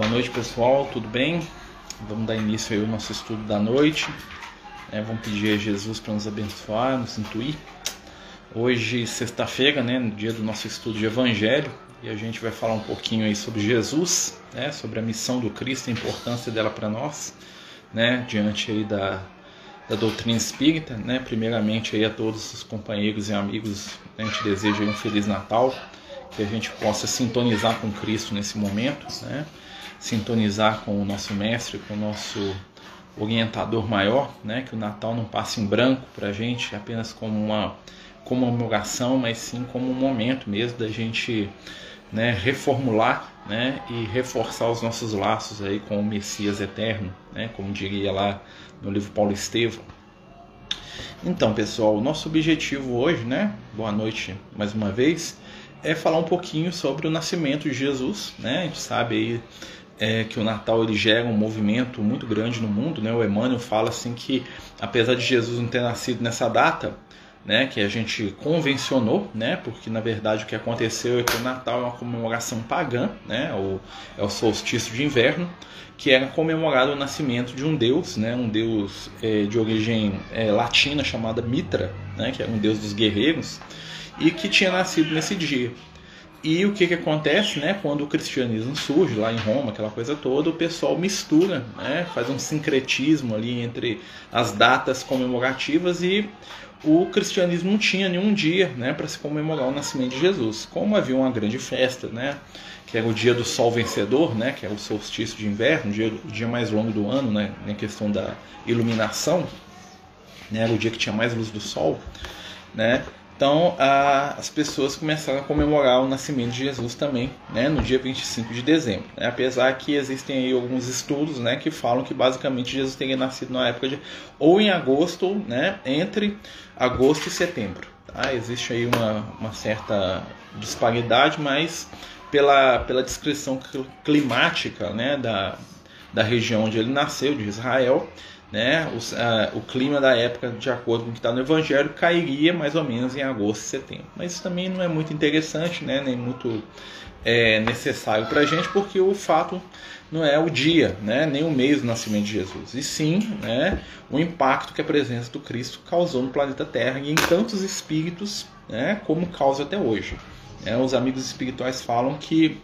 Boa noite, pessoal, tudo bem? Vamos dar início aí ao nosso estudo da noite. É, vamos pedir a Jesus para nos abençoar, nos intuir. Hoje, sexta-feira, né, no dia do nosso estudo de Evangelho, e a gente vai falar um pouquinho aí sobre Jesus, né, sobre a missão do Cristo, a importância dela para nós, né, diante aí da, da doutrina espírita, né, primeiramente aí a todos os companheiros e amigos, a gente deseja um feliz Natal, que a gente possa sintonizar com Cristo nesse momento, né, sintonizar com o nosso mestre, com o nosso orientador maior, né? Que o Natal não passe em branco para a gente, apenas como uma comemoração, mas sim como um momento mesmo da gente né, reformular né, e reforçar os nossos laços aí com o Messias eterno, né, como diria lá no livro Paulo Estevão. Então, pessoal, o nosso objetivo hoje, né, boa noite mais uma vez, é falar um pouquinho sobre o nascimento de Jesus. Né? A gente sabe aí é, que o Natal ele gera um movimento muito grande no mundo, né? O Emmanuel fala assim que apesar de Jesus não ter nascido nessa data, né, que a gente convencionou, né, porque na verdade o que aconteceu é que o Natal é uma comemoração pagã, né, o, é o solstício de inverno, que era comemorado o nascimento de um deus, né, um deus é, de origem é, latina chamada Mitra, né, que era um deus dos guerreiros, e que tinha nascido nesse dia. E o que, que acontece, né? Quando o cristianismo surge lá em Roma, aquela coisa toda, o pessoal mistura, né? Faz um sincretismo ali entre as datas comemorativas e o cristianismo não tinha nenhum dia, né, para se comemorar o nascimento de Jesus. Como havia uma grande festa, né? Que era o dia do sol vencedor, né? Que é o solstício de inverno, o dia, o dia mais longo do ano, né? Na questão da iluminação, né? Era o dia que tinha mais luz do sol, né? Então a, as pessoas começaram a comemorar o nascimento de Jesus também, né, no dia 25 de dezembro. Né, apesar que existem aí alguns estudos né, que falam que basicamente Jesus teria nascido na época de ou em agosto, né, entre agosto e setembro. Tá? Existe aí uma, uma certa disparidade, mas pela, pela descrição climática né, da, da região onde ele nasceu, de Israel, né, o, clima da época, de acordo com o que está no Evangelho, cairia mais ou menos em agosto e setembro. Mas isso também não é muito interessante, né, nem muito é, necessário para a gente, porque o fato não é o dia, né, nem o mês do nascimento de Jesus, e sim né, o impacto que a presença do Cristo causou no planeta Terra e em tantos espíritos, né, como causa até hoje. É, os amigos espirituais falam que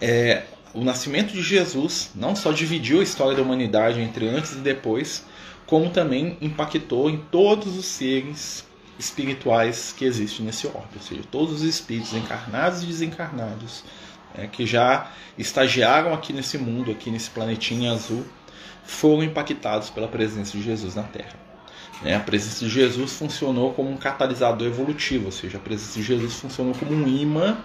é, o nascimento de Jesus não só dividiu a história da humanidade entre antes e depois, como também impactou em todos os seres espirituais que existem nesse orbe, ou seja, todos os espíritos encarnados e desencarnados é, que já estagiaram aqui nesse mundo, aqui nesse planetinha azul, foram impactados pela presença de Jesus na Terra. É, a presença de Jesus funcionou como um catalisador evolutivo, ou seja, a presença de Jesus funcionou como um imã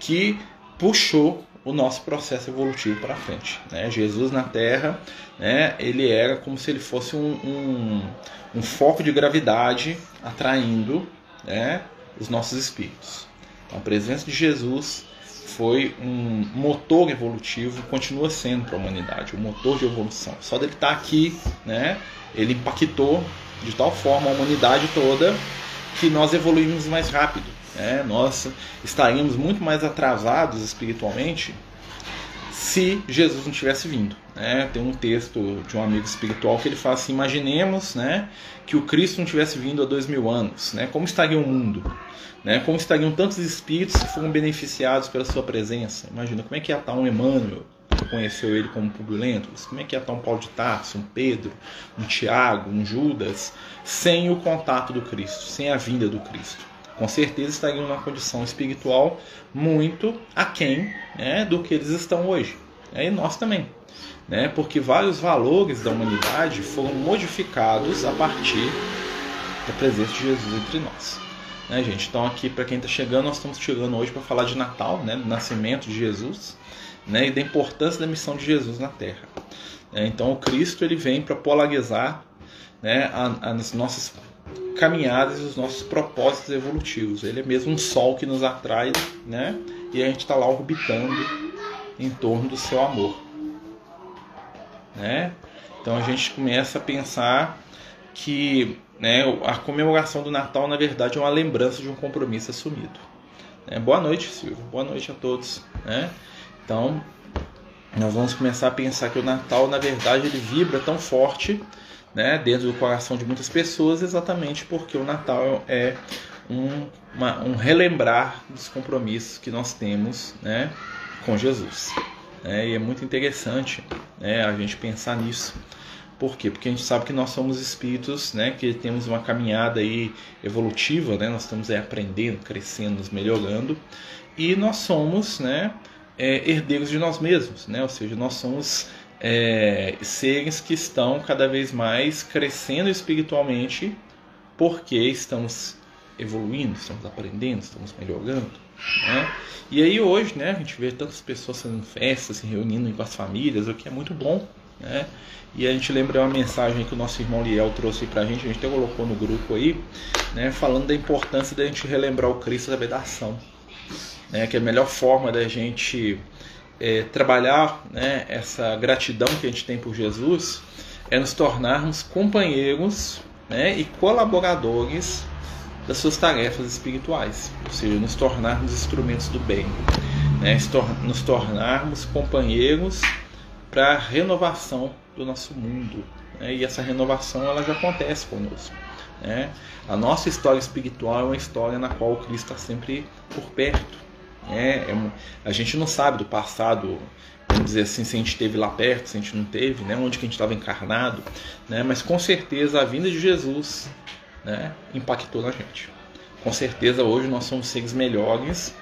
que puxou o nosso processo evolutivo para frente. Né? Jesus na Terra, né, ele era como se ele fosse um, um, um foco de gravidade atraindo né, os nossos espíritos. Então, a presença de Jesus foi um motor evolutivo, continua sendo para a humanidade, um motor de evolução. Só dele estar tá aqui, né, ele impactou de tal forma a humanidade toda que nós evoluímos mais rápido. É, nós estaríamos muito mais atrasados espiritualmente se Jesus não tivesse vindo. Né? Tem um texto de um amigo espiritual que ele fala assim: imaginemos né, que o Cristo não tivesse vindo há dois mil anos. Né? Como estaria o mundo? Né? Como estariam tantos espíritos que foram beneficiados pela sua presença? Imagina como é que ia estar um Emmanuel, que conheceu ele como Publio como é que ia estar um Paulo de Tarso, um Pedro, um Tiago, um Judas, sem o contato do Cristo, sem a vinda do Cristo com certeza estariam numa condição espiritual muito aquém né, do que eles estão hoje. E nós também. Né, porque vários valores da humanidade foram modificados a partir da presença de Jesus entre nós. Né, gente? Então, aqui, para quem está chegando, nós estamos chegando hoje para falar de Natal, né, do nascimento de Jesus né, e da importância da missão de Jesus na Terra. É, então, o Cristo ele vem para polarizar né, as nossas caminhadas e os nossos propósitos evolutivos. Ele é mesmo um sol que nos atrai, né? E a gente está lá orbitando em torno do seu amor, né? Então a gente começa a pensar que né, a comemoração do Natal, na verdade, é uma lembrança de um compromisso assumido. É, boa noite, Silvio. Boa noite a todos. Né? Então, nós vamos começar a pensar que o Natal, na verdade, ele vibra tão forte né, dentro do coração de muitas pessoas, exatamente porque o Natal é um, uma, um relembrar dos compromissos que nós temos né, com Jesus. É, e é muito interessante né, a gente pensar nisso. Por quê? Porque a gente sabe que nós somos espíritos, né, que temos uma caminhada aí evolutiva, né, nós estamos aí aprendendo, crescendo, nos melhorando, e nós somos, né, é, herdeiros de nós mesmos, né, ou seja, nós somos é, seres que estão cada vez mais crescendo espiritualmente, porque estamos evoluindo, estamos aprendendo, estamos melhorando. Né? E aí hoje, né, a gente vê tantas pessoas fazendo festas, se reunindo com as famílias, o que é muito bom. Né? E a gente lembra uma mensagem que o nosso irmão Liel trouxe para a gente, a gente até colocou no grupo aí, né, falando da importância da gente relembrar o Cristo da ação. Né, que é a melhor forma da gente é, trabalhar né, essa gratidão que a gente tem por Jesus é nos tornarmos companheiros né, e colaboradores das suas tarefas espirituais, ou seja, nos tornarmos instrumentos do bem, né, nos tornarmos companheiros para a renovação do nosso mundo. Né, e essa renovação ela já acontece conosco. Né? A nossa história espiritual é uma história na qual o Cristo está sempre por perto. É, é a gente não sabe do passado, vamos dizer assim, se a gente esteve lá perto, se a gente não teve, né, onde que a gente estava encarnado, né, mas com certeza a vinda de Jesus né, impactou na gente. Com certeza hoje nós somos seres melhores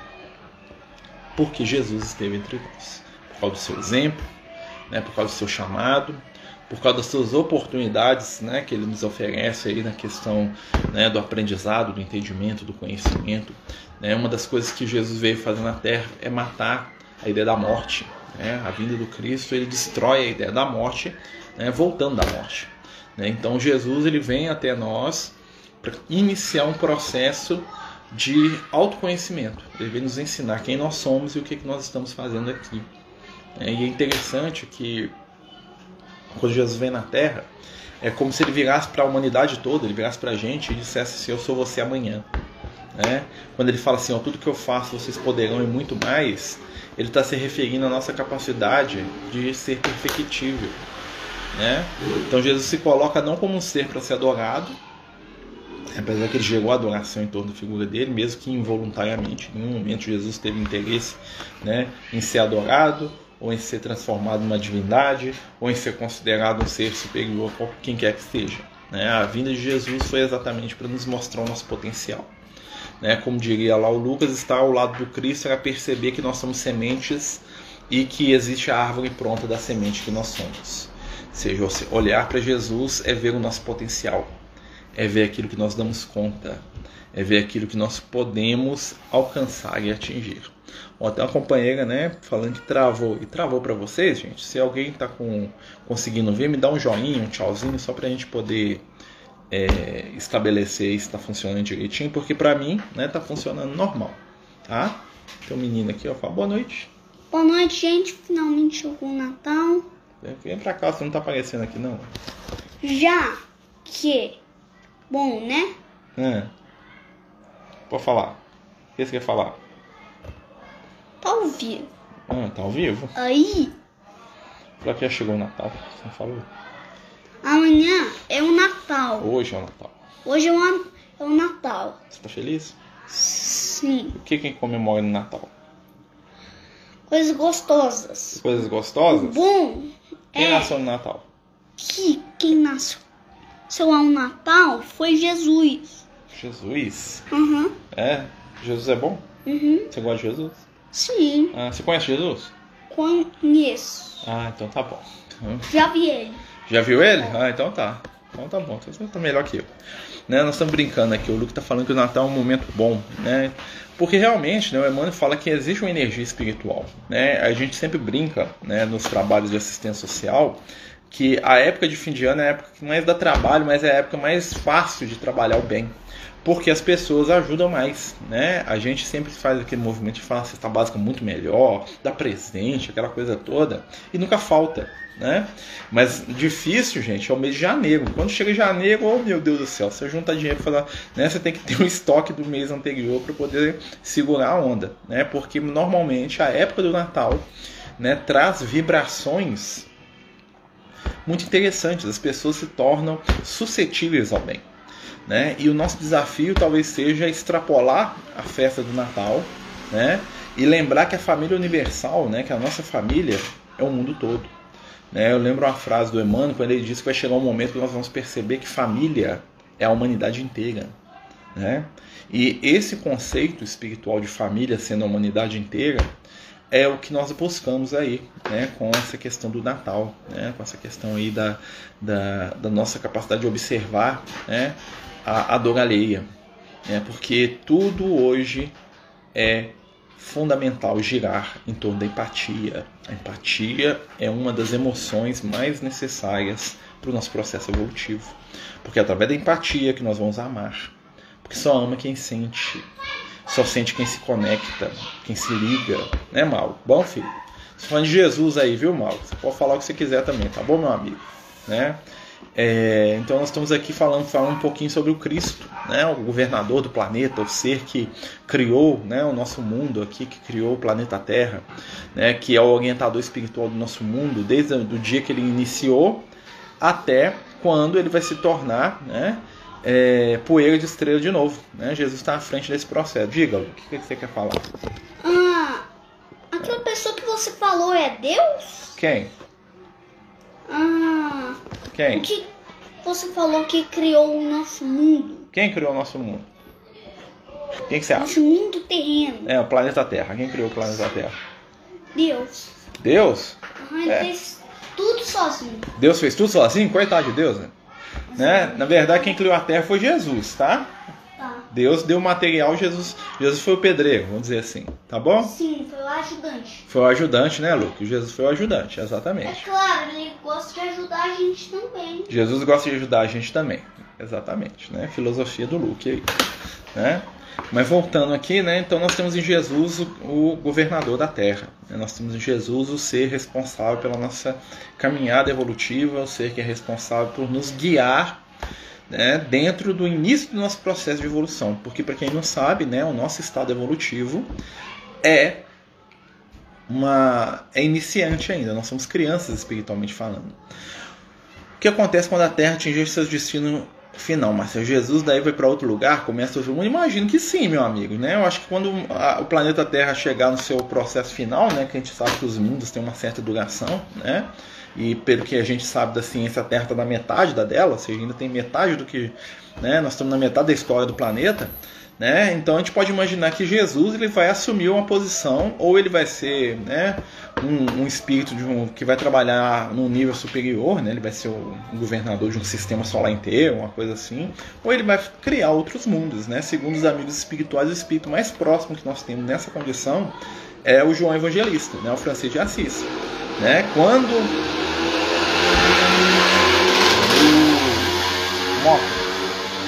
porque Jesus esteve entre nós. Por causa do seu exemplo, né, por causa do seu chamado, por causa das suas oportunidades né, que ele nos oferece aí na questão né, do aprendizado, do entendimento, do conhecimento. Né? Uma das coisas que Jesus veio fazer na Terra é matar a ideia da morte. Né? A vinda do Cristo ele destrói a ideia da morte, né? voltando da morte. Né? Então Jesus ele vem até nós para iniciar um processo de autoconhecimento. Ele vem nos ensinar quem nós somos e o que, que nós estamos fazendo aqui. É, e é interessante que quando Jesus vem na Terra, é como se ele virasse para a humanidade toda, ele virasse para a gente e dissesse assim: Eu sou você amanhã. Né? Quando ele fala assim: ó, Tudo que eu faço vocês poderão e muito mais, ele está se referindo à nossa capacidade de ser perfectível. Né? Então Jesus se coloca não como um ser para ser adorado, apesar que ele gerou adoração em torno da figura dele, mesmo que involuntariamente, em nenhum momento Jesus teve interesse né, em ser adorado, ou em ser transformado numa divindade, ou em ser considerado um ser superior a quem quer que seja. Né? A vinda de Jesus foi exatamente para nos mostrar o nosso potencial. Né? Como diria lá o Lucas, estar ao lado do Cristo era perceber que nós somos sementes e que existe a árvore pronta da semente que nós somos. Ou seja, olhar para Jesus é ver o nosso potencial, é ver aquilo que nós damos conta, é ver aquilo que nós podemos alcançar e atingir. Ó, tem uma companheira, né, falando que travou. E travou para vocês, gente? Se alguém tá com, conseguindo ver, me dá um joinha, um tchauzinho, só pra gente poder é, estabelecer se está funcionando direitinho, porque para mim, né, tá funcionando normal, tá? Tem um menino aqui, ó, fala boa noite. Boa noite, gente. Finalmente chegou o Natal. Vem pra cá, você não tá aparecendo aqui, não. Já que, bom, né? É. Pode falar. O que você quer falar? Tá ao vivo. Ah, tá ao vivo? Aí. Pra que chegou o Natal? Você não falou? Amanhã é o Natal. Hoje é o Natal. Hoje é o, é o Natal. Você tá feliz? Sim. O que quem comemora no Natal? Coisas gostosas. Coisas gostosas? Bom Quem é nasceu no Natal? que quem nasceu ao Natal foi Jesus. Jesus. Uhum. É? Jesus é bom? Uhum. Você gosta de Jesus? Sim. Ah, você conhece Jesus? Conheço. Ah, então tá bom. Já vi ele. Já viu ele? Ah, então tá. Então tá bom. Então você tá melhor que eu. Né? Nós estamos brincando aqui. O Luke tá falando que o Natal é um momento bom, né? Porque realmente, né, o Emmanuel fala que existe uma energia espiritual, né? A gente sempre brinca, né, nos trabalhos de assistência social, que a época de fim de ano é a época que mais dá trabalho, mas é a época mais fácil de trabalhar o bem. Porque as pessoas ajudam mais, né? A gente sempre faz aquele movimento de falar a cesta básica muito melhor, dá presente, aquela coisa toda, e nunca falta, né? Mas difícil, gente, é o mês de janeiro. Quando chega janeiro, oh meu Deus do céu, você junta dinheiro para né? Você tem que ter um estoque do mês anterior para poder segurar a onda, né? Porque normalmente a época do Natal né, traz vibrações muito interessantes. As pessoas se tornam suscetíveis ao bem. Né? E o nosso desafio talvez seja extrapolar a festa do Natal né? e lembrar que a família universal, né, que a nossa família é o mundo todo. Né? Eu lembro uma frase do Emmanuel quando ele disse que vai chegar um momento que nós vamos perceber que família é a humanidade inteira. Né? E esse conceito espiritual de família sendo a humanidade inteira é o que nós buscamos aí, né, com essa questão do Natal, né, com essa questão aí da, da, da nossa capacidade de observar né, a, a dor alheia, né, porque tudo hoje é fundamental girar em torno da empatia. A empatia é uma das emoções mais necessárias para o nosso processo evolutivo, porque é através da empatia que nós vamos amar, porque só ama quem sente, só sente quem se conecta, quem se liga, né, Mal? Bom, filho? Você falando de Jesus aí, viu, Mal? Você pode falar o que você quiser também, tá bom, meu amigo? Né? É, então nós estamos aqui falando, falando um pouquinho sobre o Cristo, né, o governador do planeta, o ser que criou né, o nosso mundo aqui, que criou o planeta Terra, né, que é o orientador espiritual do nosso mundo, desde o dia que ele iniciou até quando ele vai se tornar né, é, poeira de estrela de novo. Né? Jesus está à frente desse processo. Diga, o que, que você quer falar? Ah, aquela pessoa que você falou é Deus? Quem? Ah, Quem? o que você falou que criou o nosso mundo? Quem criou o nosso mundo? Quem que você acha? Nosso mundo terreno. É, o planeta Terra. Quem criou o planeta Terra? Deus. Deus? Aham, ele É. fez tudo sozinho. Deus fez tudo sozinho? Coitado de Deus, né? Né? Na verdade, quem criou a Terra foi Jesus, tá? Tá. Deus deu o material, Jesus, Jesus foi o pedreiro, vamos dizer assim, tá bom? Sim, foi o ajudante. Foi o ajudante, né, Luke? Jesus foi o ajudante, É exatamente. claro, ele gosta de ajudar a gente também. Jesus gosta de ajudar a gente também, exatamente, né? Filosofia do Luke aí, né? Mas voltando aqui, né? Então nós temos em Jesus o, o governador da Terra. né? Nós temos em Jesus o ser responsável pela nossa caminhada evolutiva, o ser que é responsável por nos guiar né, dentro do início do nosso processo de evolução. Porque, para quem não sabe, né, o nosso estado evolutivo é uma é iniciante ainda. Nós somos crianças espiritualmente falando. O que acontece quando a Terra atingir seu final? Mas se Jesus daí vai para outro lugar, começa outro mundo? Imagino que sim, meu amigo. Né? Eu acho que quando a- o planeta Terra chegar no seu processo final, né, que a gente sabe que os mundos têm uma certa duração, né? E pelo que a gente sabe da ciência, a Terra está na metade da dela, ou seja, ainda tem metade do que. Né, nós estamos na metade da história do planeta. Né? Então a gente pode imaginar que Jesus ele vai assumir uma posição, ou ele vai ser né, um, um espírito de um, que vai trabalhar num nível superior, né? ele vai ser o, um governador de um sistema solar inteiro, uma coisa assim, ou ele vai criar outros mundos. Né? Segundo os amigos espirituais, o espírito mais próximo que nós temos nessa condição é o João Evangelista, né? o Francisco de Assis. Né? Quando.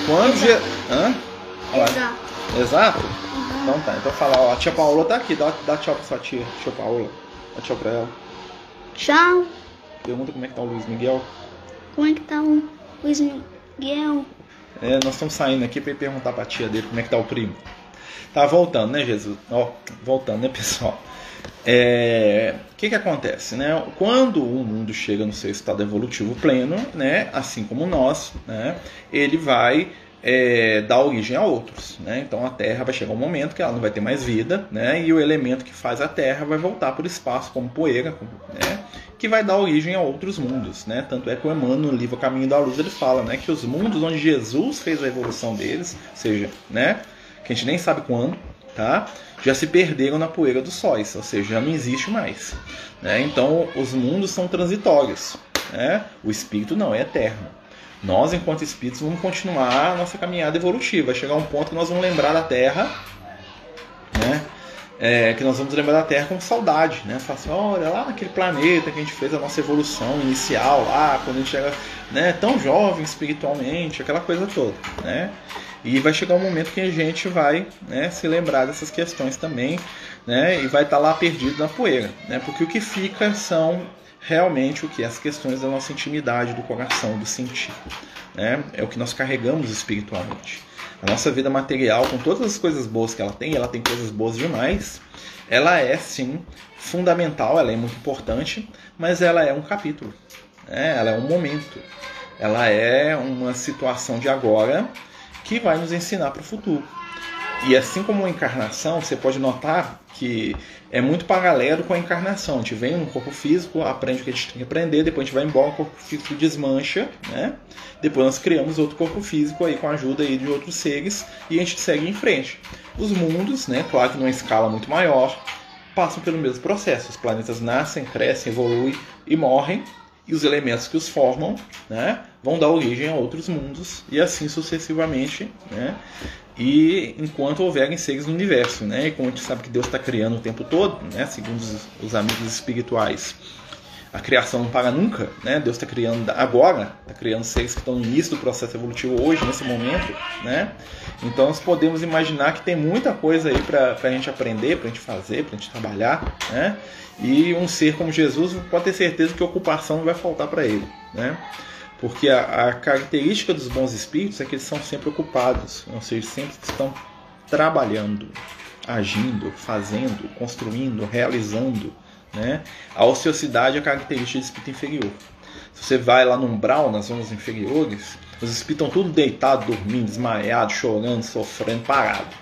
Quando Je... Hã? Exato. Exato? Então tá, então fala, ó, a tia Paola tá aqui, dá, dá tchau pra sua tia, tia Paola. Dá tchau pra ela. Tchau. Pergunta como é que tá o Luiz Miguel. Como é que tá o Luiz Miguel? É, nós estamos saindo aqui pra perguntar pra tia dele como é que tá o primo. Tá voltando, né, Jesus? Ó, voltando, né, pessoal? É, O que que acontece, né? Quando o mundo chega no seu estado evolutivo pleno, né, assim como nós, né, ele vai é, dar origem a outros, né? Então a Terra vai chegar um momento que ela não vai ter mais vida, né? E o elemento que faz a Terra vai voltar para o espaço como poeira, como- né? Que vai dar origem a outros mundos, né? Tanto é que o Emmanuel no livro Caminho da Luz ele fala, né? Que os mundos onde Jesus fez a evolução deles, ou seja, né? Que a gente nem sabe quando, tá? Já se perderam na poeira dos sóis, ou seja, já não existe mais. Né? Então os mundos são transitórios, né? O espírito não é eterno. Nós, enquanto espíritos, vamos continuar a nossa caminhada evolutiva. Vai chegar um ponto que nós vamos lembrar da Terra, né? É, que nós vamos lembrar da Terra com saudade, né? Falar assim, olha lá naquele planeta que a gente fez a nossa evolução inicial, lá quando a gente chega, né, tão jovem espiritualmente, aquela coisa toda, né? E vai chegar um momento que a gente vai né, se lembrar dessas questões também, né? E vai estar lá perdido na poeira, né? Porque o que fica são realmente o que? As questões da nossa intimidade, do coração, do sentir. Né? É o que nós carregamos espiritualmente. A nossa vida material, com todas as coisas boas que ela tem, ela tem coisas boas demais, ela é sim fundamental, ela é muito importante, mas ela é um capítulo, né? ela é um momento, ela é uma situação de agora que vai nos ensinar para o futuro. E assim como a encarnação, você pode notar que é muito paralelo com a encarnação. A gente vem no corpo físico, aprende o que a gente tem que aprender, depois a gente vai embora, o corpo físico desmancha, né? Depois nós criamos outro corpo físico aí com a ajuda aí de outros seres e a gente segue em frente. Os mundos, né, claro que numa escala muito maior, passam pelo mesmo processo. Os planetas nascem, crescem, evoluem e morrem, e os elementos que os formam né, vão dar origem a outros mundos e assim sucessivamente. Né, e enquanto houverem seres no universo, né, e como a gente sabe que Deus está criando o tempo todo, né, segundo os, os amigos espirituais, a criação não para nunca, né? Deus está criando agora, está criando seres que estão no início do processo evolutivo hoje, nesse momento, né? Então nós podemos imaginar que tem muita coisa aí para a gente aprender, para a gente fazer, para a gente trabalhar, né? E um ser como Jesus pode ter certeza que ocupação não vai faltar para ele, né? Porque a, a, característica dos bons espíritos é que eles são sempre ocupados, ou seja, sempre estão trabalhando, agindo, fazendo, construindo, realizando, né? A ociosidade é a característica do espírito inferior. Se você vai lá no umbral, nas zonas inferiores, os espíritos estão tudo deitados, dormindo, desmaiados, chorando, sofrendo, parado.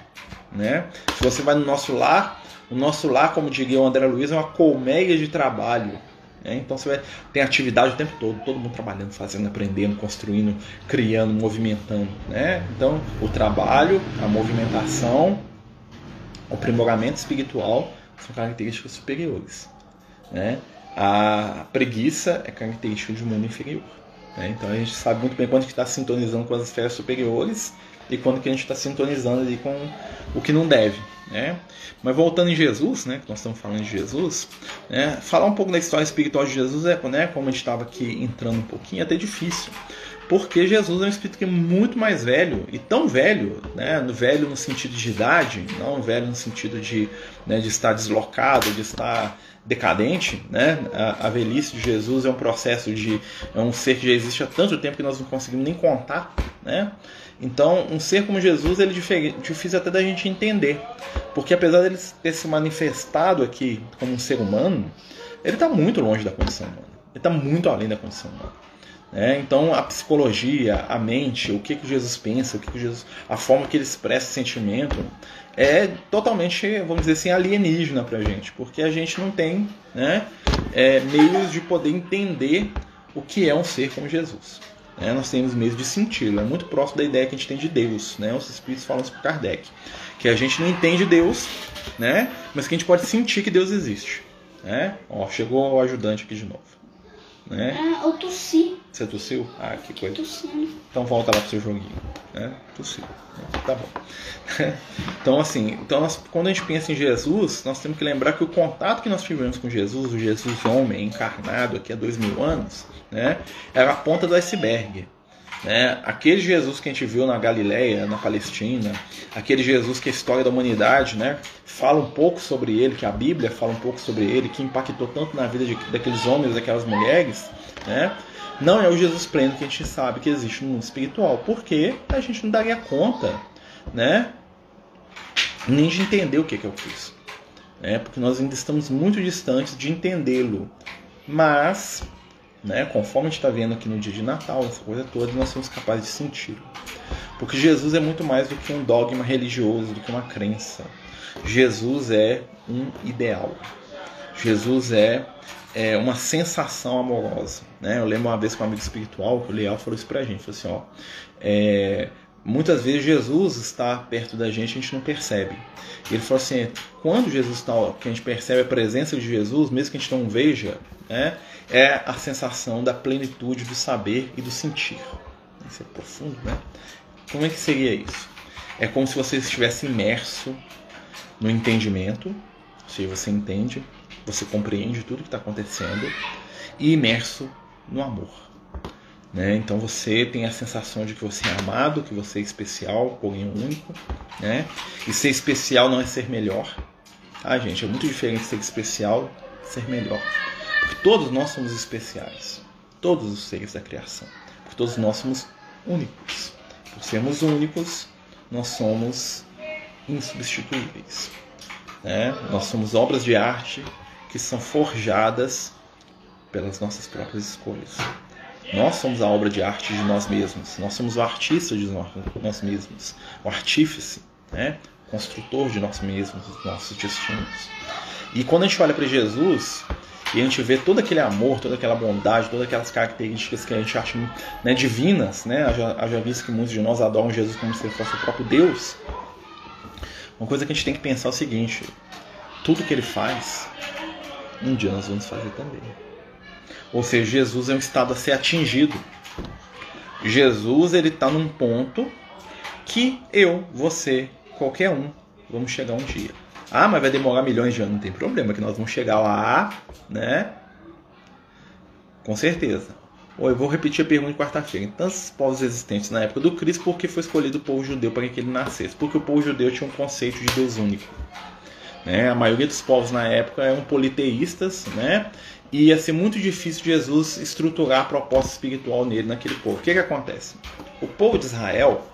Né? Se você vai no nosso lar, o nosso lar, como diria o André Luiz, é uma colmeia de trabalho. Né? Então você vai, tem atividade o tempo todo, todo mundo trabalhando, fazendo, aprendendo, construindo, criando, movimentando. Né? Então o trabalho, a movimentação, o aprimoramento espiritual são características superiores. Né? A preguiça é característica de um mundo inferior. Né? Então a gente sabe muito bem quando a gente está sintonizando com as esferas superiores e quando que a gente está sintonizando ali com o que não deve. Né? Mas voltando em Jesus, né, que nós estamos falando de Jesus, né, falar um pouco da história espiritual de Jesus é, né, como a gente estava aqui entrando um pouquinho, é até difícil. Porque Jesus é um espírito que é muito mais velho, e tão velho, né, velho no sentido de idade, não velho no sentido de, né, de estar deslocado, de estar decadente, né? A, a, velhice de Jesus é um processo de é um ser que já existe há tanto tempo que nós não conseguimos nem contar, né? Então, um ser como Jesus ele é difícil até da gente entender, porque apesar dele ter se manifestado aqui como um ser humano, ele está muito longe da condição humana. Ele está muito além da condição humana. Né? Então a psicologia, a mente, o que, que Jesus pensa, o que, que Jesus, a forma que ele expressa sentimento é totalmente, vamos dizer assim, alienígena para a gente, porque a gente não tem né, é, meios de poder entender o que é um ser como Jesus. Né? Nós temos meios de senti-lo, é muito próximo da ideia que a gente tem de Deus. Né? Os espíritos falam isso para Kardec, que a gente não entende Deus, né? mas que a gente pode sentir que Deus existe. Né? Ó, chegou o ajudante aqui de novo. Né? Ah, eu tossi. Você tossiu? Ah, que coisa. Tossindo. Então volta lá pro seu joguinho. Né? Tossiu. Tá bom. então, assim, então nós, quando a gente pensa em Jesus, nós temos que lembrar que o contato que nós tivemos com Jesus, o Jesus homem encarnado aqui há dois mil anos, né, era a ponta do iceberg. Né? Aquele Jesus que a gente viu na Galileia, na Palestina, aquele Jesus que a história da humanidade né, fala um pouco sobre ele, que a Bíblia fala um pouco sobre ele, que impactou tanto na vida de, daqueles homens, daquelas mulheres, né? Não é o Jesus pleno que a gente sabe que existe no mundo espiritual, porque a gente não daria conta né, nem de entender o que é o Cristo. Né? Porque nós ainda estamos muito distantes de entendê-lo. Mas né? Conforme a gente está vendo aqui no dia de Natal, essa coisa toda, nós somos capazes de sentir. Porque Jesus é muito mais do que um dogma religioso, do que uma crença. Jesus é um ideal. Jesus é, é uma sensação amorosa. Né? Eu lembro uma vez com um amigo espiritual, que o Leal falou isso pra gente, falou assim, ó, é, muitas vezes Jesus está perto da gente, a gente não percebe. Ele falou assim, quando Jesus está, que a gente percebe a presença de Jesus, mesmo que a gente não veja, né, é a sensação da plenitude do saber e do sentir. Isso é profundo, né? Como é que seria isso? É como se você estivesse imerso no entendimento, ou seja, você entende, você compreende tudo que está acontecendo, e imerso no amor. Né? Então você tem a sensação de que você é amado, que você é especial, porém único. Né? E ser especial não é ser melhor. Tá, gente? É muito diferente ser especial ser melhor. Porque todos nós somos especiais. Todos os seres da criação. Porque todos nós somos únicos. Por sermos únicos, nós somos insubstituíveis. Né? Nós somos obras de arte que são forjadas pelas nossas próprias escolhas. Nós somos a obra de arte de nós mesmos. Nós somos o artista de nós mesmos, o artífice, né? o construtor de nós mesmos, dos nossos destinos. E quando a gente olha para Jesus e a gente vê todo aquele amor, toda aquela bondade, todas aquelas características que a gente acha né, divinas, né? Já visto que muitos de nós adoram Jesus como se fosse o próprio Deus. Uma coisa que a gente tem que pensar é o seguinte: tudo que ele faz, um dia nós vamos fazer também. Ou seja, Jesus é um estado a ser atingido. Jesus ele está num ponto que eu, você, qualquer um, vamos chegar um dia. Ah, mas vai demorar milhões de anos, não tem problema, que nós vamos chegar lá, né? Com certeza. Ou eu vou repetir a pergunta de quarta-feira. Em tantos povos existentes na época do Cristo, por que foi escolhido o povo judeu para que ele nascesse? Porque o povo judeu tinha um conceito de Deus único. Né? A maioria dos povos na época eram politeístas, né? E ia ser muito difícil Jesus estruturar a proposta espiritual nele, naquele povo. O que, que acontece? O povo de Israel,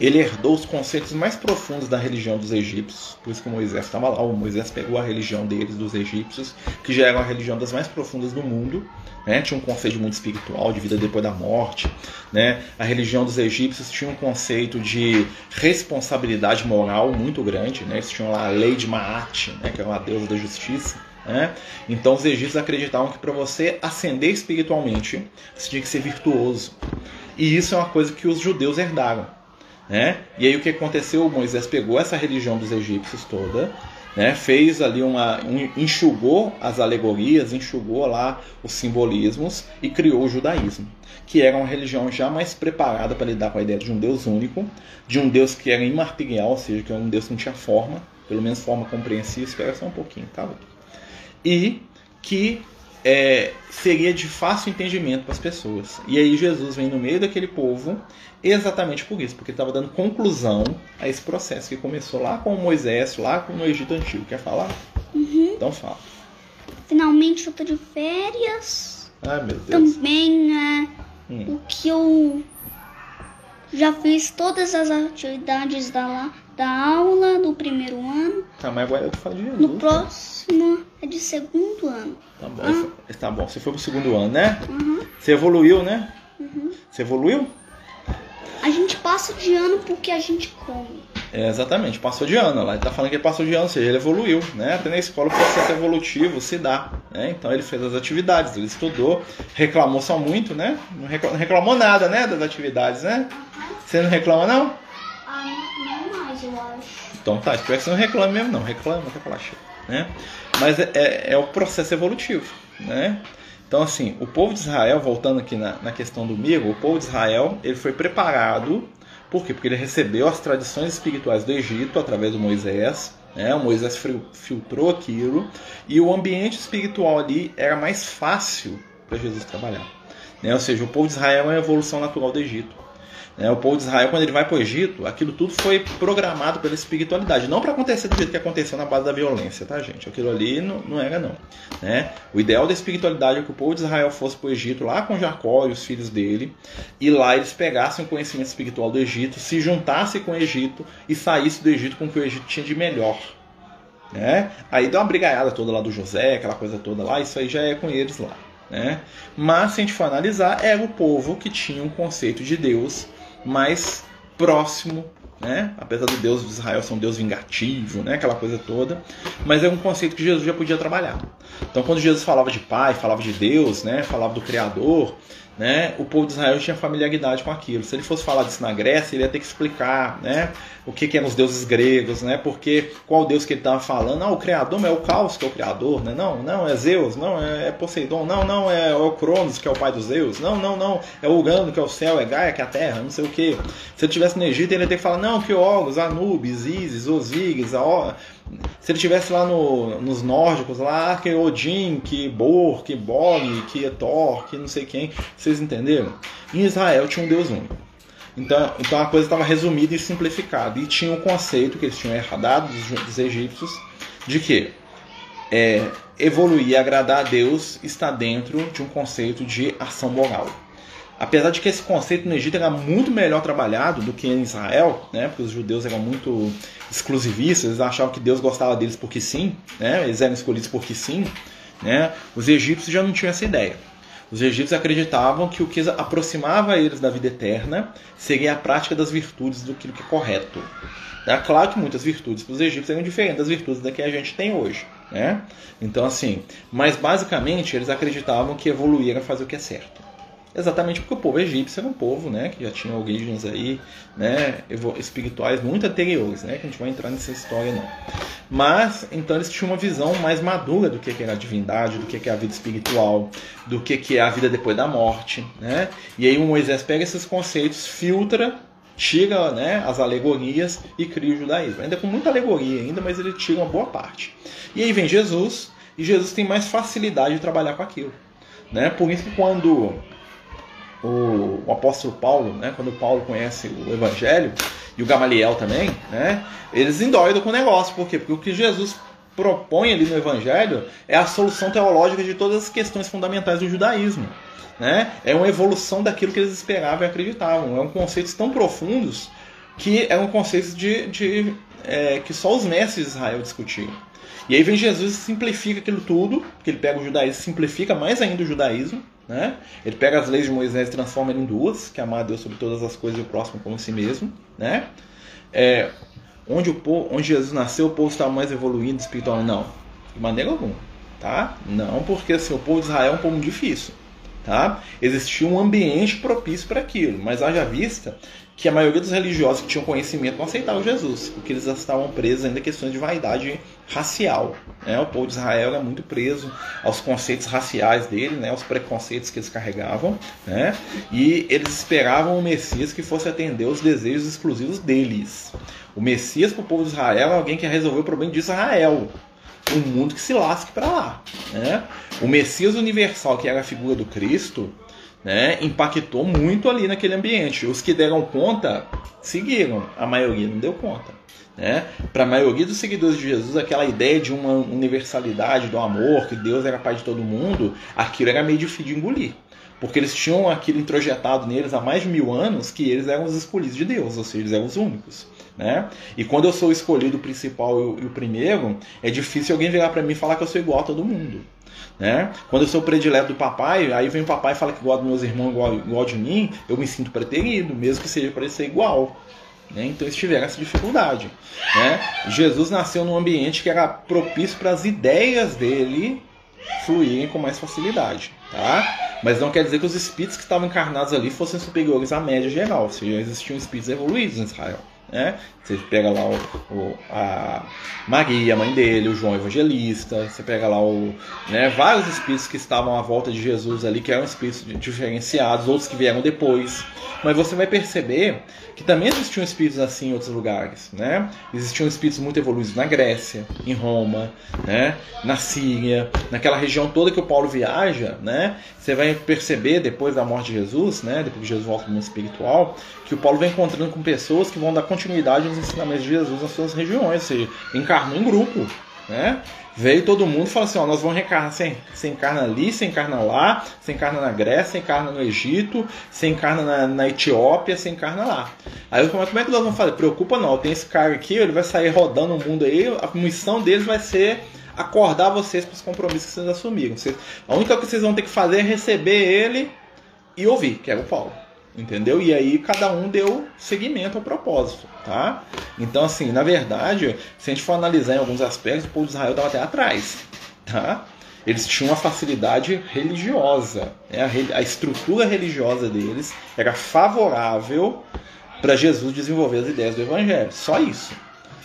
ele herdou os conceitos mais profundos da religião dos egípcios, por isso que Moisés estava lá. O Moisés pegou a religião deles, dos egípcios, que já era uma religião das mais profundas do mundo, né? tinha um conceito mundo espiritual, de vida depois da morte. Né? A religião dos egípcios tinha um conceito de responsabilidade moral muito grande. Né? Eles tinham lá a lei de Maat, né? que era uma deusa da justiça. Né? Então os egípcios acreditavam que para você ascender espiritualmente, você tinha que ser virtuoso. E isso é uma coisa que os judeus herdaram. Né? E aí o que aconteceu? Moisés pegou essa religião dos egípcios toda, né? fez ali uma. Um, enxugou as alegorias, enxugou lá os simbolismos e criou o judaísmo, que era uma religião já mais preparada para lidar com a ideia de um Deus único, de um Deus que era imaterial, ou seja, que era um Deus que não tinha forma, pelo menos forma compreensível. Espera só um pouquinho, tá? E que é, seria de fácil entendimento para as pessoas. E aí Jesus vem no meio daquele povo exatamente por isso, porque estava dando conclusão a esse processo que começou lá com Moisés, lá no Egito Antigo. Quer falar? Uhum. Então fala. Finalmente eu tô de férias. Ai meu Deus. Também, né? Hum. O que eu já fiz todas as atividades da, da aula do primeiro ano. Tá, mas agora eu falo de Jesus. No né? próximo é de segundo ano. Tá bom, tá bom. Você foi pro segundo ano, né? Uhum. Você evoluiu, né? Uhum. Você evoluiu? A gente passa de ano porque a gente come. É, exatamente, passou de ano. Lá ele tá falando que ele passou de ano, ou seja, ele evoluiu, né? Até na escola o processo evolutivo se dá, né? Então ele fez as atividades, ele estudou, reclamou só muito, né? Não reclamou, não reclamou nada, né, das atividades, né? Você não reclama não? Ah, não mais, eu acho. Então tá, espero que você não reclame mesmo não, reclama, quer falar né? Mas é, é, é o processo evolutivo, né? Então, assim, o povo de Israel, voltando aqui na, na questão do migo, o povo de Israel ele foi preparado, por quê? Porque ele recebeu as tradições espirituais do Egito através do Moisés, né? o Moisés filtrou aquilo, e o ambiente espiritual ali era mais fácil para Jesus trabalhar. Né? Ou seja, o povo de Israel é uma evolução natural do Egito. Né? O povo de Israel, quando ele vai para o Egito, aquilo tudo foi programado pela espiritualidade. Não para acontecer do jeito que aconteceu na base da violência, tá, gente? Aquilo ali não, não era, não. Né? O ideal da espiritualidade é que o povo de Israel fosse para o Egito, lá com Jacó e os filhos dele, e lá eles pegassem o conhecimento espiritual do Egito, se juntassem com o Egito e saíssem do Egito com o que o Egito tinha de melhor. Né? Aí deu uma brigaiada toda lá do José, aquela coisa toda lá, isso aí já é com eles lá. Né? Mas se a gente for analisar, era o povo que tinha um conceito de Deus mais próximo, né? Apesar do Deus de Israel ser um Deus vingativo, né? Aquela coisa toda, mas é um conceito que Jesus já podia trabalhar. Então, quando Jesus falava de Pai, falava de Deus, né? Falava do Criador, né? O povo de Israel tinha familiaridade com aquilo. Se ele fosse falar disso na Grécia, ele ia ter que explicar, né? O que, que eram os deuses gregos, né? Porque qual Deus que ele estava falando? Ah, o Criador, mas é o Caos que é o Criador, né? Não, não, é Zeus, não, é Poseidon, não, não, é, é o Cronos que é o pai dos Zeus, não, não, não, é o Urano que é o céu, é Gaia que é a terra, não sei o que. Se ele estivesse no Egito, ele ia ter que falar, não, que Ogos, Anubis, Isis, Osíris, se ele tivesse lá no, nos nórdicos, lá que Odin, que Bor, que Bog, que Thor, que não sei quem, vocês entenderam? Em Israel tinha um Deus único. Então, então a coisa estava resumida e simplificada. E tinha um conceito que eles tinham herdado dos, dos egípcios de que é, evoluir e agradar a Deus está dentro de um conceito de ação moral. Apesar de que esse conceito no Egito era muito melhor trabalhado do que em Israel, né? porque os judeus eram muito exclusivistas, eles achavam que Deus gostava deles porque sim, né? eles eram escolhidos porque sim. Né? Os egípcios já não tinham essa ideia. Os egípcios acreditavam que o que aproximava eles da vida eterna seria a prática das virtudes do que é correto. É claro que muitas virtudes para os egípcios eram diferentes das virtudes da que a gente tem hoje. Né? Então, assim, mas basicamente eles acreditavam que evoluir era fazer o que é certo. Exatamente porque o povo egípcio era um povo né, que já tinha origens aí, né, espirituais muito anteriores, né, que a gente vai entrar nessa história não. Mas, então eles tinham uma visão mais madura do que era a divindade, do que é a vida espiritual, do que é a vida depois da morte. Né? E aí o Moisés pega esses conceitos, filtra, tira né, as alegorias e cria o judaísmo. Ainda com muita alegoria ainda, mas ele tira uma boa parte. E aí vem Jesus, e Jesus tem mais facilidade de trabalhar com aquilo. Né? Por isso que quando o, o, apóstolo Paulo, né, quando Paulo conhece o Evangelho, e o Gamaliel também, né, eles endoidam com o negócio. Por quê? Porque o que Jesus propõe ali no Evangelho é a solução teológica de todas as questões fundamentais do judaísmo. Né? É uma evolução daquilo que eles esperavam e acreditavam. É um conceitos tão profundos que é um conceito de, de é, que só os mestres de Israel discutiam. E aí vem Jesus e simplifica aquilo tudo, que ele pega o judaísmo e simplifica mais ainda o judaísmo, né? Ele pega as leis de Moisés e transforma em duas, que é amar a Deus sobre todas as coisas e o próximo como si mesmo. Né? É, onde, o povo, onde Jesus nasceu, o povo estava mais evoluindo espiritualmente. Não, de maneira alguma. Tá? Não, porque assim, o povo de Israel é um povo difícil. Tá? Existia um ambiente propício para aquilo, mas haja vista que a maioria dos religiosos que tinham conhecimento não aceitavam Jesus, porque eles estavam presos ainda a questões de vaidade racial. Né? O povo de Israel era muito preso aos conceitos raciais dele, né? aos preconceitos que eles carregavam, né? e eles esperavam o Messias que fosse atender os desejos exclusivos deles. O Messias para o povo de Israel é alguém que resolveu o problema de Israel. Um mundo que se lasque para lá. Né? O Messias universal, que era a figura do Cristo, né, impactou muito ali naquele ambiente. Os que deram conta seguiram, a maioria não deu conta. Né? Para a maioria dos seguidores de Jesus, aquela ideia de uma universalidade do amor, que Deus era pai de todo mundo, aquilo era meio difícil de engolir. Porque eles tinham aquilo introjetado neles há mais de mil anos que eles eram os escolhidos de Deus, ou seja, eles eram os únicos. Né? E quando eu sou o escolhido principal e o primeiro, é difícil alguém virar para mim e falar que eu sou igual a todo mundo. Né? Quando eu sou o predileto do papai, aí vem o papai e fala que gosta dos meus irmãos igual, igual de mim, eu me sinto preterido, mesmo que seja para ser igual. Né? Então eles tiveram essa dificuldade. Né? Jesus nasceu num ambiente que era propício para as ideias dele fluírem com mais facilidade. Tá? Mas não quer dizer que os espíritos que estavam encarnados ali fossem superiores à média geral, ou seja, existiam espíritos evoluídos em Israel. Né? Você pega lá o, o, a Maria, a mãe dele, o João Evangelista, você pega lá o, né, vários espíritos que estavam à volta de Jesus ali, que eram espíritos diferenciados, outros que vieram depois. Mas você vai perceber que também existiam espíritos assim em outros lugares, né? Existiam espíritos muito evoluídos na Grécia, em Roma, né? Na Síria, naquela região toda que o Paulo viaja, né? Você vai perceber depois da morte de Jesus, né? Depois que Jesus volta para o mundo espiritual, que o Paulo vai encontrando com pessoas que vão dar continuidade aos ensinamentos de Jesus nas suas regiões, ou seja, encarnou em grupo, né? Veio todo mundo e falou assim: ó, nós vamos reencarnar. Você, você encarna ali, você encarna lá, você encarna na Grécia, você encarna no Egito, você encarna na, na Etiópia, você encarna lá. Aí eu falei: como é que nós vamos fazer? Preocupa não, tem esse cara aqui, ele vai sair rodando o mundo aí, a missão deles vai ser acordar vocês para os compromissos que vocês assumiram. Vocês, a única coisa que vocês vão ter que fazer é receber ele e ouvir, que é o Paulo entendeu? E aí cada um deu seguimento ao propósito, tá? Então, assim, na verdade, se a gente for analisar em alguns aspectos, o povo de Israel estava até atrás, tá? Eles tinham uma facilidade religiosa, né? a, estrutura religiosa deles era favorável para Jesus desenvolver as ideias do Evangelho, só isso.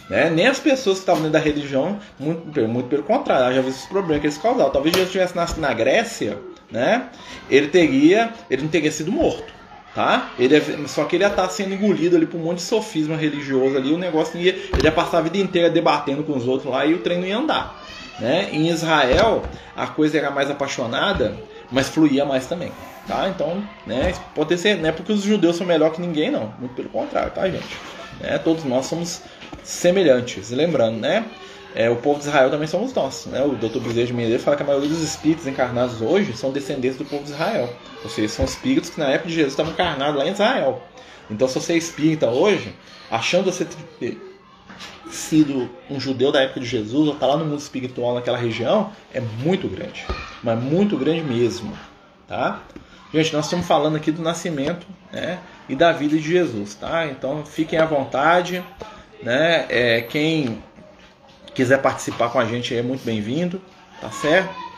Né? Nem as pessoas que estavam dentro da religião, muito, muito pelo contrário, já viu os problemas que eles causavam. Talvez Jesus tivesse nascido na Grécia, né? ele teria, ele não teria sido morto tá? Ele é, só que ele ia estar tá sendo engolido ali por um monte de sofisma religioso ali, o negócio ia, ele ia passar a vida inteira debatendo com os outros lá e o trem não ia andar, né? Em Israel a coisa era mais apaixonada, mas fluía mais também, tá? Então, né? Pode ser, não é porque os judeus são melhor que ninguém, não, muito pelo contrário, tá, gente? Né? Todos nós somos semelhantes, lembrando, né? é, o povo de Israel também somos nós. Né? O Dr. Bezerra de fala que a maioria dos espíritos encarnados hoje são descendentes do povo de Israel. Seja, são espíritos que na época de Jesus estavam encarnados lá em Israel. Então, se você é espírita hoje, achando você ter sido um judeu da época de Jesus, ou estar tá lá no mundo espiritual naquela região, é muito grande. Mas muito grande mesmo. Tá? Gente, nós estamos falando aqui do nascimento né, e da vida de Jesus. Tá? Então, fiquem à vontade. Né? É, quem quiser participar com a gente é muito bem-vindo, tá certo?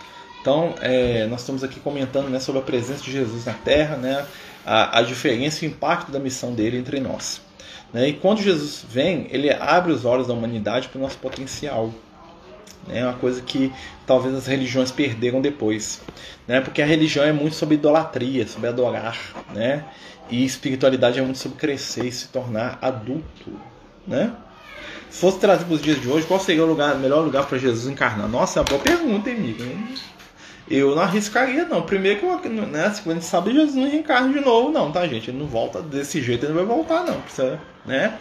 Então, é, nós estamos aqui comentando né, sobre a presença de Jesus na Terra, né, a, a diferença e o impacto da missão dele entre nós. Né? E quando Jesus vem, ele abre os olhos da humanidade para o nosso potencial. É uma coisa que talvez as religiões perderam depois. Né? Porque a religião é muito sobre idolatria, sobre adorar. Né? E espiritualidade é muito sobre crescer e se tornar adulto. Né? Se fosse trazer para os dias de hoje, qual seria o lugar, melhor lugar para Jesus encarnar? Nossa, é uma boa pergunta, hein, amigo. Eu não arriscaria, não. Primeiro que né, a gente sabe Jesus não reencarna de novo, não, tá, gente? Ele não volta desse jeito, ele não vai voltar, não. Precisa, né?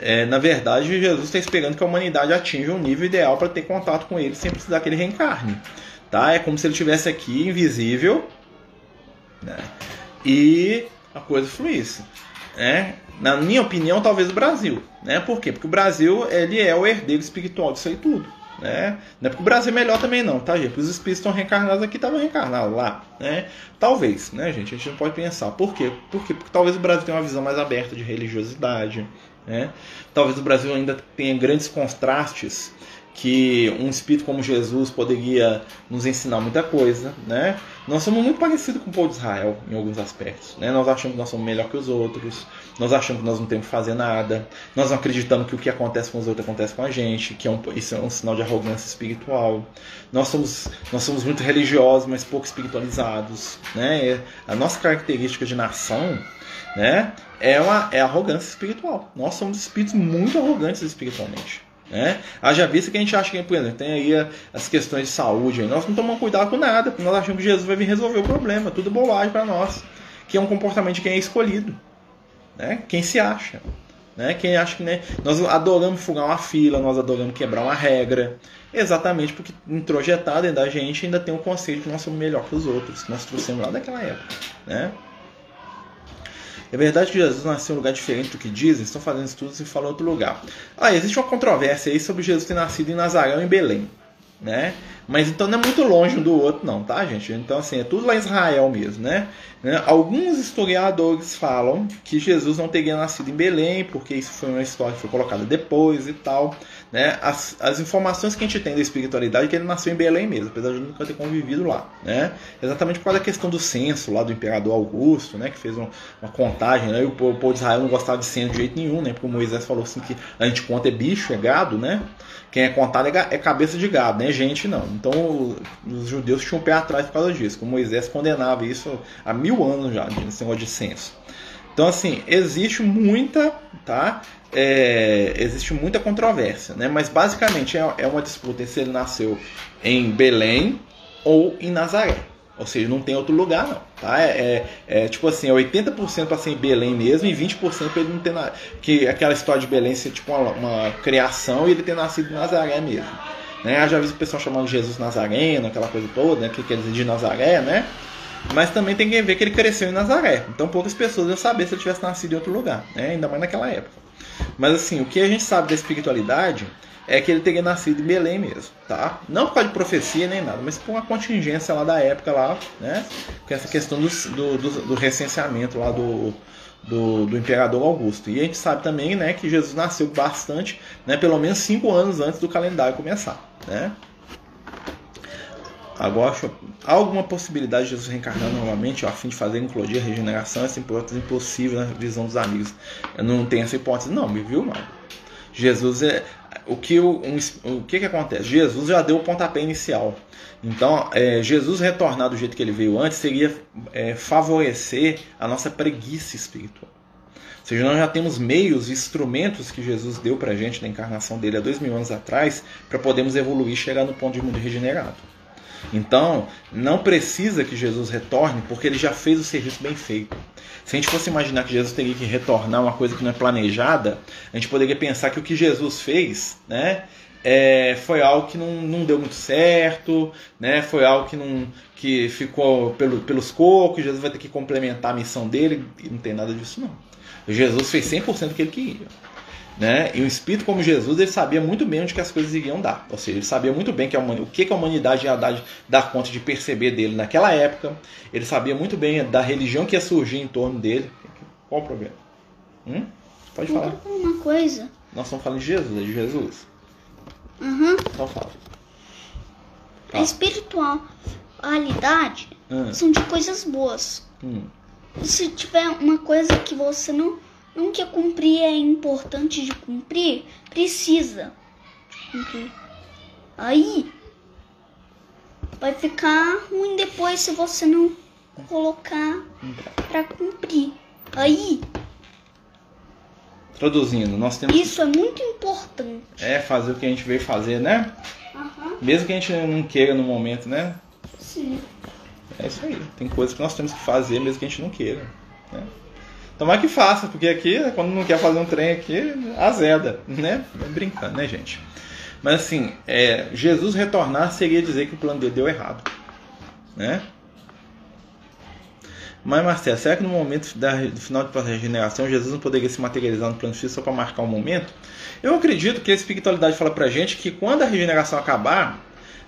É, na verdade, Jesus está esperando que a humanidade atinja um nível ideal para ter contato com ele sem precisar que ele reencarne. Tá? É como se ele estivesse aqui, invisível, né? e a coisa fluísse. Né? Na minha opinião, talvez o Brasil. Né? Por quê? Porque o Brasil ele é o herdeiro espiritual disso aí tudo. Né? Não é porque o Brasil é melhor também não, tá, gente? Porque os espíritos estão reencarnados aqui, estavam reencarnados lá, né? Talvez, né, gente? A gente não pode pensar. Por quê? Por quê? Porque talvez o Brasil tenha uma visão mais aberta de religiosidade, né? Talvez o Brasil ainda tenha grandes contrastes que um espírito como Jesus poderia nos ensinar muita coisa, né? Nós somos muito parecidos com o povo de Israel em alguns aspectos, né? Nós achamos que nós somos melhor que os outros, nós achamos que nós não temos que fazer nada, nós não acreditamos que o que acontece com os outros acontece com a gente, que é um, isso é um sinal de arrogância espiritual. Nós somos, nós somos muito religiosos, mas pouco espiritualizados, né? A nossa característica de nação, né? É uma é arrogância espiritual. Nós somos espíritos muito arrogantes espiritualmente. Né? Haja vista que a gente acha que, por exemplo, tem aí as questões de saúde, aí. nós não tomamos cuidado com nada, porque nós achamos que Jesus vai vir resolver o problema, tudo bobagem para nós, que é um comportamento de quem é escolhido, né? quem se acha. Né? Quem acha que né? nós adoramos furar uma fila, nós adoramos quebrar uma regra, exatamente porque introjetado dentro da gente ainda tem o um conceito que nós somos melhor que os outros, que nós trouxemos lá daquela época. Né? É verdade que Jesus nasceu em um lugar diferente do que dizem? Estão fazendo estudos e falam outro lugar. Ah, existe uma controvérsia aí sobre Jesus ter nascido em Nazaré ou em Belém. Né? Mas então não é muito longe um do outro, não, tá, gente? Então, assim, é tudo lá em Israel mesmo, né? né? Alguns historiadores falam que Jesus não teria nascido em Belém, porque isso foi uma história que foi colocada depois e tal. Né? As, as informações que a gente tem da espiritualidade é que ele nasceu em Belém mesmo, apesar de nunca ter convivido lá. Né? Exatamente por causa da questão do censo lá do imperador Augusto, né? que fez um, uma contagem, né? e o povo de Israel não gostava de censo de jeito nenhum, né? porque o Moisés falou assim que a gente conta é bicho, é gado, né? quem é contado é, é cabeça de gado, né? gente não. Então os judeus tinham um pé atrás por causa disso, o Moisés condenava isso há mil anos já, nesse negócio de censo. Então, assim, existe muita, tá? É, existe muita controvérsia, né? Mas basicamente é, é uma disputa se ele nasceu em Belém ou em Nazaré. Ou seja, não tem outro lugar, não. Tá? É, é, é tipo assim, é 80% para ser em Belém mesmo e 20% para ele não ter. Que aquela história de Belém ser tipo uma, uma criação e ele ter nascido em Nazaré mesmo. Né? Eu já vi o pessoal chamando Jesus Nazareno, aquela coisa toda, né? Que quer dizer de Nazaré, né? Mas também tem que ver que ele cresceu em Nazaré. Então poucas pessoas iam saber se ele tivesse nascido em outro lugar, né? ainda mais naquela época. Mas assim, o que a gente sabe da espiritualidade é que ele teria nascido em Belém mesmo, tá? Não por causa de profecia nem nada, mas por uma contingência lá da época lá, né? Com essa questão do, do, do, recenseamento lá do, do, do, imperador Augusto. E a gente sabe também, né, que Jesus nasceu bastante, né, pelo menos cinco anos antes do calendário começar, né? Agora, há alguma possibilidade de Jesus reencarnar novamente a fim de fazer incluir a regeneração? Essa hipótese é impossível na visão dos amigos. Eu não tenho essa hipótese, não, me viu, mano? Jesus é. O que, um, o que, que acontece? Jesus já deu o pontapé inicial. Então, é, Jesus retornar do jeito que ele veio antes seria é, favorecer a nossa preguiça espiritual. Ou seja, nós já temos meios e instrumentos que Jesus deu para gente na encarnação dele há dois mil anos atrás para podermos evoluir e chegar no ponto de mundo regenerado. Então, não precisa que Jesus retorne, porque ele já fez o serviço bem feito. Se a gente fosse imaginar que Jesus teria que retornar uma coisa que não é planejada, a gente poderia pensar que o que Jesus fez, né, é, foi algo que não, não deu muito certo, né? Foi algo que não que ficou pelo, pelos cocos, Jesus vai ter que complementar a missão dele, e não tem nada disso não. Jesus fez 100% do que ele queria. Né? E o espírito como Jesus, ele sabia muito bem onde que as coisas iriam dar. Ou seja, ele sabia muito bem que a, o que, que a humanidade ia dar, dar conta de perceber dele naquela época. Ele sabia muito bem da religião que ia surgir em torno dele. Qual o problema? Hum? Pode falar. Uma coisa. Nós estamos falando de Jesus, é de Jesus. Uhum. Então fala. A espiritualidade Hum. são de coisas boas. Hum. Se tiver uma coisa que você não, não quer cumprir, é importante de cumprir, precisa de cumprir. Aí vai ficar ruim depois se você não colocar pra cumprir. Aí, Traduzindo, nós temos isso é muito importante. é fazer o que a gente veio fazer, né? Aham, Mesmo que a gente não queira no momento, né? sim. É isso aí. Tem coisas que nós temos que fazer mesmo que a gente não queira. Né? Tomara que faça, porque aqui, quando não quer fazer um trem aqui, azeda, né? É brincando, né, gente? Mas assim, é, Jesus retornar seria dizer que o plano dele deu errado. Né? Mas, Marcelo, será que no momento da, do final da regeneração Jesus não poderia se materializar no plano físico só para marcar um momento? Eu acredito que a espiritualidade fala pra gente que quando a regeneração acabar,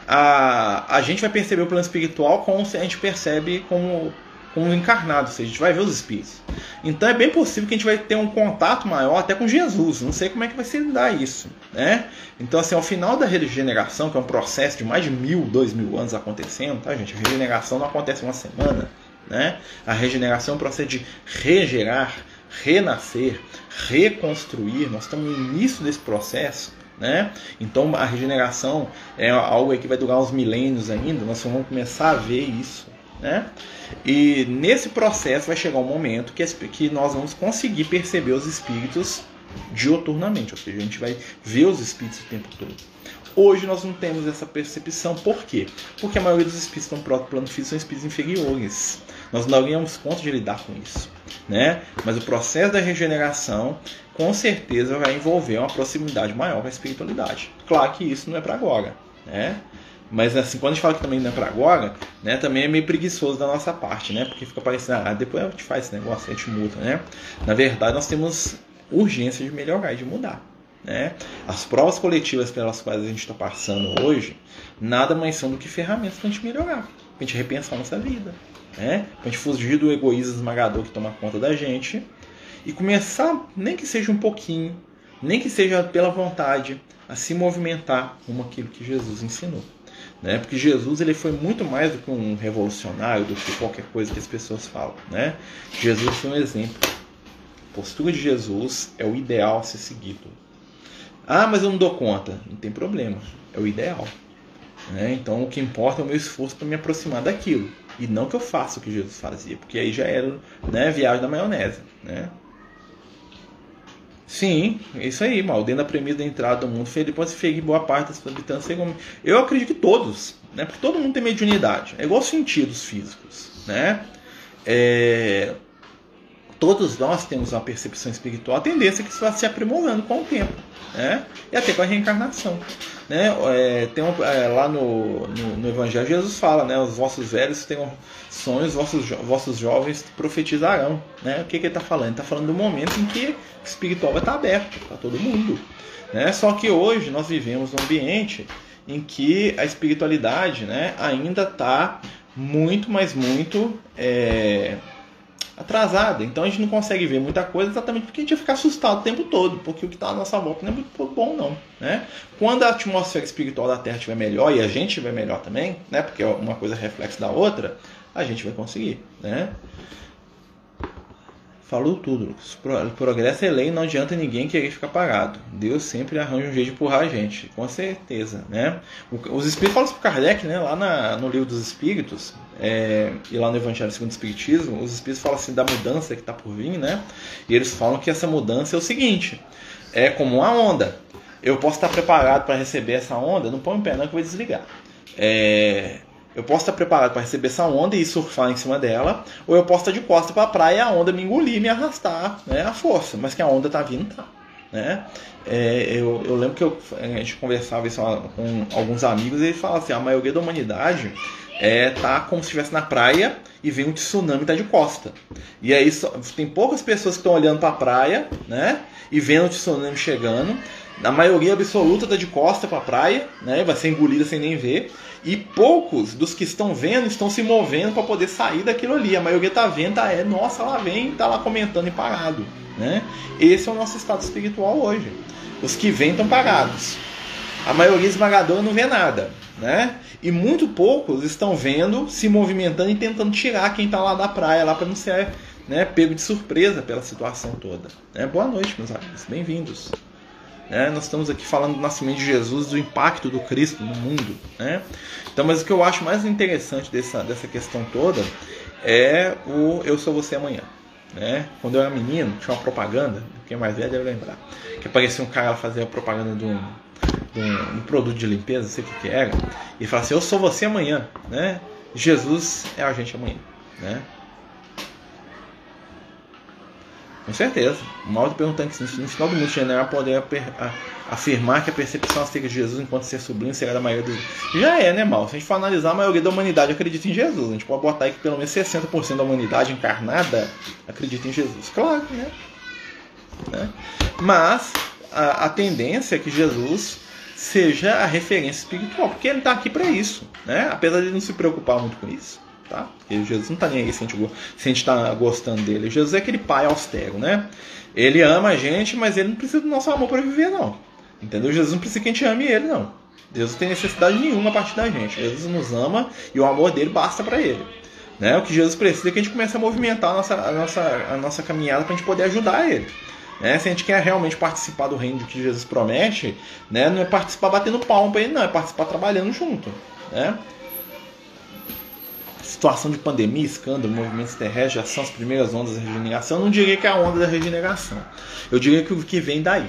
a, a gente vai perceber o plano espiritual como a gente percebe como, como encarnado, ou seja, a gente vai ver os espíritos. Então é bem possível que a gente vai ter um contato maior até com Jesus. Não sei como é que vai se dar isso. Né? Então, assim, ao final da regeneração, que é um processo de mais de mil, dois mil anos acontecendo, tá, gente? A regeneração não acontece uma semana. Né? A regeneração é um processo de regerar, renascer, reconstruir. Nós estamos no início desse processo. Né? Então a regeneração é algo que vai durar uns milênios ainda. Nós vamos começar a ver isso. Né? E nesse processo vai chegar um momento que, que nós vamos conseguir perceber os espíritos dioturnamente, ou seja, a gente vai ver os espíritos o tempo todo. Hoje nós não temos essa percepção, por quê? Porque a maioria dos espíritos no próprio plano físico são espíritos inferiores. Nós não ganhamos conta de lidar com isso. Né? Mas o processo da regeneração com certeza vai envolver uma proximidade maior com a espiritualidade. Claro que isso não é para agora. Né? Mas assim, quando a gente fala que também não é para agora, né, também é meio preguiçoso da nossa parte, né? Porque fica parecendo, ah, depois a gente faz esse negócio, a gente muda, né? Na verdade, nós temos urgência de melhorar de mudar. Né? As provas coletivas pelas quais a gente está passando hoje nada mais são do que ferramentas para a gente melhorar, para a gente repensar nossa vida, né? para a gente fugir do egoísmo esmagador que toma conta da gente e começar, nem que seja um pouquinho, nem que seja pela vontade, a se movimentar como aquilo que Jesus ensinou. Né? Porque Jesus ele foi muito mais do que um revolucionário, do que qualquer coisa que as pessoas falam. Né? Jesus foi um exemplo. A postura de Jesus é o ideal a ser seguido. Ah, mas eu não dou conta. Não tem problema. É o ideal. Né? Então o que importa é o meu esforço para me aproximar daquilo. E não que eu faça o que Jesus fazia, porque aí já era né, viagem da maionese. Né? Sim, isso aí, mal. Dentro da premissa da entrada do mundo, ele pode ferir boa parte dos habitantes. Eu acredito que todos, né? porque todo mundo tem mediunidade. É igual sentidos físicos. Né? É, todos nós temos uma percepção espiritual, a tendência é que isso vai se aprimorando com o tempo, né? E até com a reencarnação, né? É, tem um, é, lá no, no, no, Evangelho Jesus fala, né? Os vossos velhos tenham sonhos, os vossos, vossos jovens profetizarão, né? O que, que ele está falando? Ele está falando do momento em que o espiritual vai estar aberto para todo mundo, né? Só que hoje nós vivemos num ambiente em que a espiritualidade, né? Ainda está muito, mas muito é, atrasada. Então a gente não consegue ver muita coisa exatamente porque a gente vai ficar assustado o tempo todo, porque o que está à nossa volta não é muito bom não, né? Quando a atmosfera espiritual da Terra estiver melhor e a gente estiver melhor também, né? Porque uma coisa é reflexo da outra, a gente vai conseguir, né? Falou tudo, Lucas. Progresso é lei, não adianta ninguém querer ficar parado. Deus sempre arranja um jeito de empurrar a gente, com certeza, né? Os Espíritos falam isso para Kardec, né? Lá na, no livro dos Espíritos, é, e lá no Evangelho segundo o Espiritismo, os Espíritos falam assim da mudança que está por vir, né? E eles falam que essa mudança é o seguinte: é como uma onda. Eu posso estar preparado para receber essa onda, não põe o pé não que eu vou desligar. É, eu posso estar preparado para receber essa onda e surfar em cima dela, ou eu posso estar de costa para a praia e a onda me engolir, me arrastar, né, a força, mas que a onda está vindo, tá. Né? É, eu, eu, lembro que eu, a gente conversava isso com alguns amigos e eles falavam assim: a maioria da humanidade é, tá como se estivesse na praia e vem um tsunami tá de costa. E aí só, tem poucas pessoas que estão olhando para a praia, né? E vendo o tsunami chegando. A maioria absoluta tá de costa para a praia, né? Vai ser engolida sem nem ver. E poucos dos que estão vendo estão se movendo para poder sair daquilo ali. A maioria tá vendo, tá, é, nossa, lá vem, tá lá comentando e parado, né? Esse é o nosso estado espiritual hoje. Os que vêm estão parados. A maioria esmagadora não vê nada, né? E muito poucos estão vendo, se movimentando e tentando tirar quem está lá da praia lá para não ser né, pego de surpresa pela situação toda. Né? Boa noite, meus amigos, bem-vindos. Né? Nós estamos aqui falando do nascimento de Jesus, do impacto do Cristo no mundo. Né? Então, mas o que eu acho mais interessante dessa, dessa questão toda é o Eu Sou Você Amanhã. Né? Quando eu era menino, tinha uma propaganda, quem mais velho deve lembrar, que aparecia um cara fazer a propaganda de um, de um, um, produto de limpeza, não sei o que, que era, e falava assim, eu sou você amanhã, né? Jesus é a gente amanhã, né? Com certeza. O Mauro perguntando que no final do mundo general poder afirmar que a percepção acerca de Jesus enquanto ser sobrinho será da maioria dos. Já é, né, Mauro? Se a gente for analisar, a maioria da humanidade acredita em Jesus. A gente pode botar aí que pelo menos 60% da humanidade encarnada acredita em Jesus. Claro, né? né? Mas a, a tendência é que Jesus seja a referência espiritual, porque ele está aqui para isso, né? Apesar de ele não se preocupar muito com isso tá? Porque Jesus não está nem aí se a gente está gostando dele. Jesus é aquele pai austero, né? Ele ama a gente, mas ele não precisa do nosso amor para viver, não. Entendeu? Jesus não precisa que a gente ame ele, não. Jesus não tem necessidade nenhuma a partir da gente. Jesus nos ama e o amor dele basta para ele. Né? O que Jesus precisa é que a gente comece a movimentar a nossa, a nossa, a nossa caminhada para a gente poder ajudar ele. Né? Se a gente quer realmente participar do reino que Jesus promete, né? não é participar batendo palma para ele, não, é participar trabalhando junto. Né? Situação de pandemia, escândalo, movimentos terrestres já são as primeiras ondas da regeneração. Eu não diria que é a onda da regeneração. Eu diria que o que vem daí.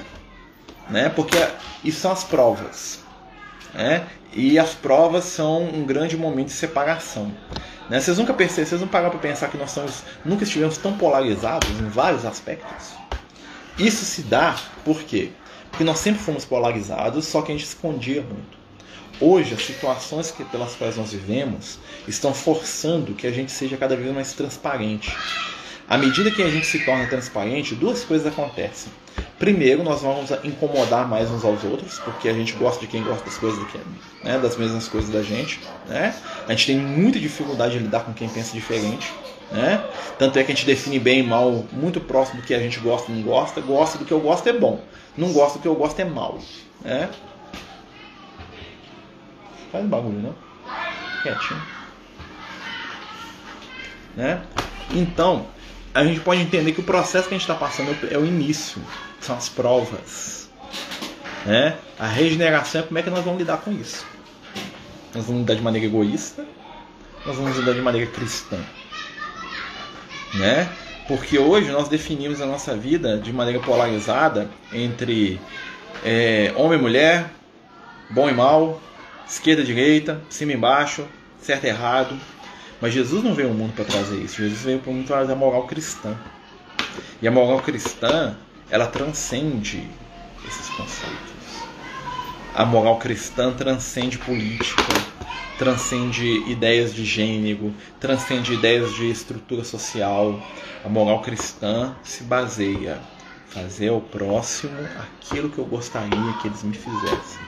Né? Porque isso são as provas. Né? E as provas são um grande momento de separação. Né? Vocês nunca perceberam, vocês não pararam para pensar que nós somos, nunca estivemos tão polarizados em vários aspectos? Isso se dá por quê? Porque nós sempre fomos polarizados, só que a gente escondia muito. Hoje, as situações que, pelas quais nós vivemos estão forçando que a gente seja cada vez mais transparente. À medida que a gente se torna transparente, duas coisas acontecem. Primeiro, nós vamos incomodar mais uns aos outros, porque a gente gosta de quem gosta das coisas do que, né, das mesmas coisas da gente. Né? A gente tem muita dificuldade de lidar com quem pensa diferente. Né? Tanto é que a gente define bem e mal muito próximo do que a gente gosta e não gosta. Gosta do que eu gosto é bom, não gosta do que eu gosto é mal. Né? Faz bagulho, não? Quietinho. Né? Então, a gente pode entender que o processo que a gente está passando é o início, são as provas. Né? A regeneração é como é que nós vamos lidar com isso. Nós vamos lidar de maneira egoísta, nós vamos lidar de maneira cristã. Né? Porque hoje nós definimos a nossa vida de maneira polarizada entre é, homem e mulher, bom e mal, esquerda, direita, cima embaixo, certo errado. Mas Jesus não veio ao mundo para trazer isso. Jesus veio para o mundo trazer a moral cristã. E a moral cristã, ela transcende esses conceitos. A moral cristã transcende política, transcende ideias de gênero, transcende ideias de estrutura social. A moral cristã se baseia fazer ao próximo aquilo que eu gostaria que eles me fizessem.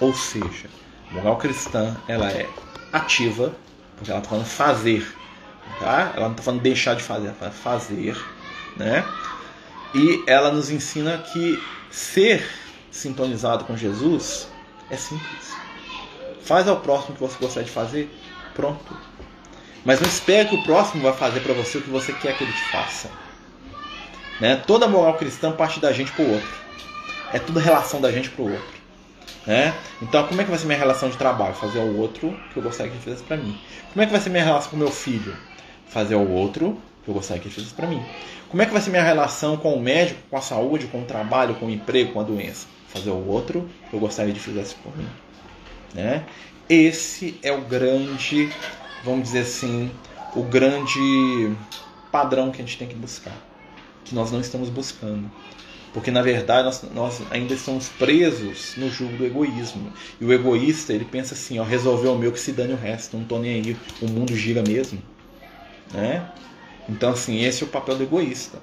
Ou seja, moral cristã ela é ativa, porque ela está falando fazer, tá? Ela não está falando deixar de fazer, ela está fazer, né? E ela nos ensina que ser sintonizado com Jesus é simples. Faz ao próximo o que você gostaria de fazer, pronto. Mas não espere que o próximo vai fazer para você o que você quer que ele te faça. Né? Toda moral cristã parte da gente para o outro. É tudo relação da gente para o outro. Né? Então, como é que vai ser minha relação de trabalho? Fazer ao outro que eu gostaria que ele fizesse para mim. Como é que vai ser minha relação com meu filho? Fazer ao outro que eu gostaria que ele fizesse para mim. Como é que vai ser minha relação com o médico, com a saúde, com o trabalho, com o emprego, com a doença? Fazer ao outro que eu gostaria de fizesse por mim. Né? Esse é o grande, vamos dizer assim, o grande padrão que a gente tem que buscar, que nós não estamos buscando. Porque na verdade nós, nós, ainda estamos presos no jugo do egoísmo. E o egoísta, ele pensa assim, ó, resolveu o meu que se dane o resto, não tô nem aí, o mundo gira mesmo. Né? Então assim, esse é o papel do egoísta.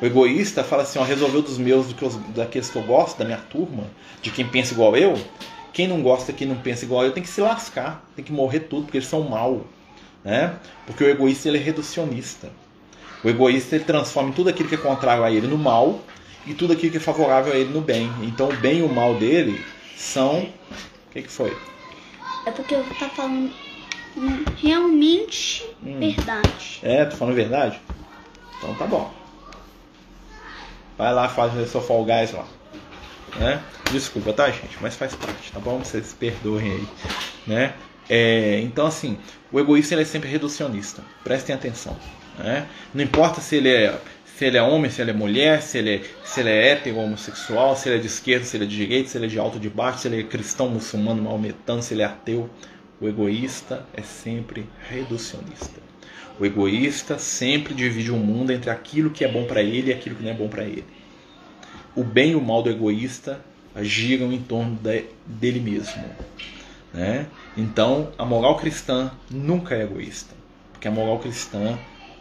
O egoísta fala assim, ó, resolveu dos meus, do que eu, daqueles que eu gosto, da minha turma, de quem pensa igual eu. Quem não gosta, quem não pensa igual eu, tem que se lascar, tem que morrer tudo, porque eles são mal. Né? Porque o egoísta ele é reducionista. O egoísta ele transforma tudo aquilo que é contrário a ele no mal e tudo aquilo que é favorável a ele no bem. Então o bem e o mal dele são. O que, que foi? É porque eu tá falando realmente hum. verdade. É, tô falando verdade? Então tá bom. Vai lá, faz o seu Fall Guys lá. Né? Desculpa, tá, gente? Mas faz parte, tá bom? Vocês perdoem aí. Né? É, então, assim, o egoísta ele é sempre reducionista. Prestem atenção. Né? Não importa se ele é se ele é homem, se ele é mulher, se ele é, se ele é hétero, homossexual, se ele é de esquerda, se ele é de direita, se ele é de alto, de baixo, se ele é cristão, muçulmano, maometano, se ele é ateu. O egoísta é sempre reducionista. O egoísta sempre divide o mundo entre aquilo que é bom para ele e aquilo que não é bom para ele. O bem e o mal do egoísta giram em torno de, dele mesmo. Né? Então, a moral cristã nunca é egoísta, porque a moral cristã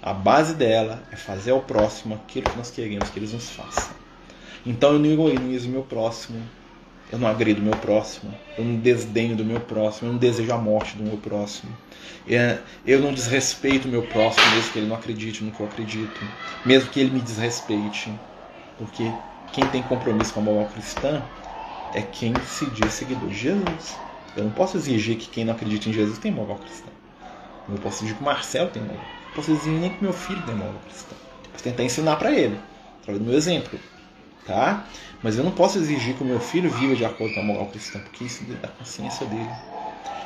a base dela é fazer ao próximo aquilo que nós queremos que eles nos façam. Então eu não egoízo o meu próximo, eu não agrido meu próximo, eu não desdenho do meu próximo, eu não desejo a morte do meu próximo. É, eu não desrespeito o meu próximo, mesmo que ele não acredite no que eu acredito, mesmo que ele me desrespeite. Porque quem tem compromisso com a moral cristã é quem se diz seguidor de Jesus. Eu não posso exigir que quem não acredita em Jesus tem moral cristã. Eu não posso exigir que o Marcelo tem moral posso exigir nem que meu filho tenha moral cristã. Posso tentar ensinar para ele, através do meu exemplo. Tá? Mas eu não posso exigir que o meu filho viva de acordo com a moral cristã, porque isso é da consciência dele.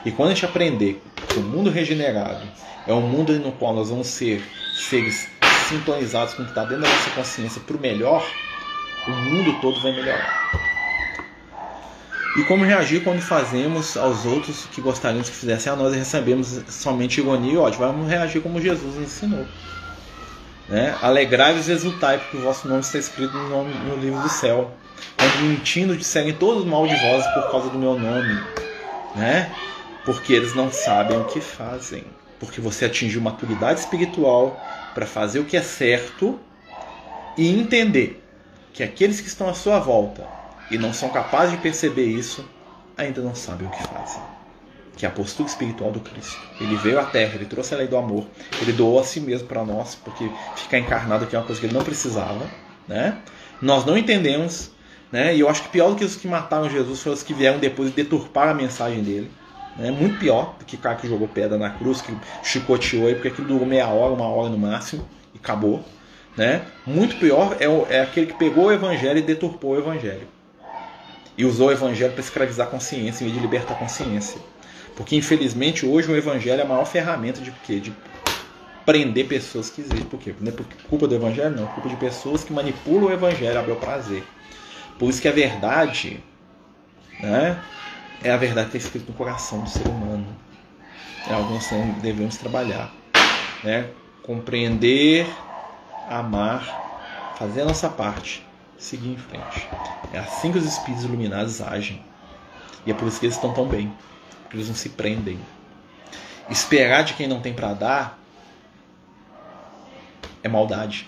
E quando a gente aprender que o mundo regenerado é um mundo no qual nós vamos ser seres sintonizados com o que está dentro da nossa consciência para o melhor, o mundo todo vai melhorar. E como reagir quando fazemos aos outros que gostaríamos que fizessem a nós e recebemos somente ironia e ódio? Vamos reagir como Jesus ensinou. Né? Alegrai-vos e exultai, porque o vosso nome está escrito no, nome, no livro do céu. Quando mentindo disserem todos mal de vós por causa do meu nome. Né? Porque eles não sabem o que fazem. Porque você atingiu maturidade espiritual para fazer o que é certo e entender que aqueles que estão à sua volta e não são capazes de perceber isso, ainda não sabem o que fazem. Que é a postura espiritual do Cristo. Ele veio à Terra, ele trouxe a lei do amor, ele doou a si mesmo para nós, porque ficar encarnado aqui é uma coisa que ele não precisava. Né? Nós não entendemos, né? e eu acho que pior do que os que mataram Jesus foram os que vieram depois e deturparam a mensagem dele. Né? Muito pior do que o cara que jogou pedra na cruz, que chicoteou, porque aquilo durou meia hora, uma hora no máximo, e acabou. Né? Muito pior é, o, é aquele que pegou o evangelho e deturpou o evangelho e usou o evangelho para escravizar a consciência em vez de libertar a consciência. Porque infelizmente hoje o evangelho é a maior ferramenta de quê? De prender pessoas que existem. Por quê? Não é culpa do evangelho, não. É culpa de pessoas que manipulam o evangelho a bel prazer. Por isso que a verdade né, é a verdade que está escrita no coração do ser humano. É algo que nós devemos trabalhar. Né? Compreender, amar, fazer a nossa parte seguir em frente. É assim que os espíritos iluminados agem. E é por isso que eles estão tão bem. Porque eles não se prendem. Esperar de quem não tem para dar é maldade.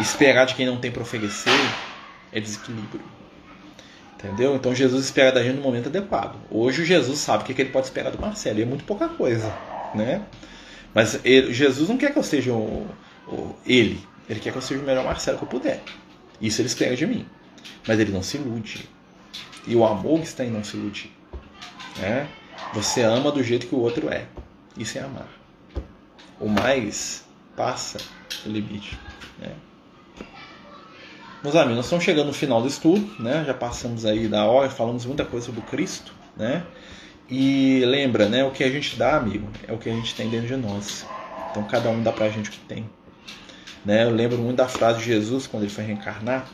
Esperar de quem não tem para oferecer é desequilíbrio. Entendeu? Então Jesus espera da gente no momento adequado. Hoje Jesus sabe o que ele pode esperar do Marcelo. E é muito pouca coisa. Né? Mas ele, Jesus não quer que eu seja o, o, ele. Ele quer que eu seja o melhor Marcelo que eu puder. Isso ele espera de mim. Mas ele não se ilude. E o amor está em não se iludir. Né? Você ama do jeito que o outro é. Isso é amar. O mais passa o limite. Né? Meus amigos, nós estamos chegando no final do estudo, né? Já passamos aí da hora, falamos muita coisa sobre Cristo, né? E lembra, né? O que a gente dá, amigo, é o que a gente tem dentro de nós. Então cada um dá pra gente o que tem. Né? Eu lembro muito da frase de Jesus quando ele foi reencarnar,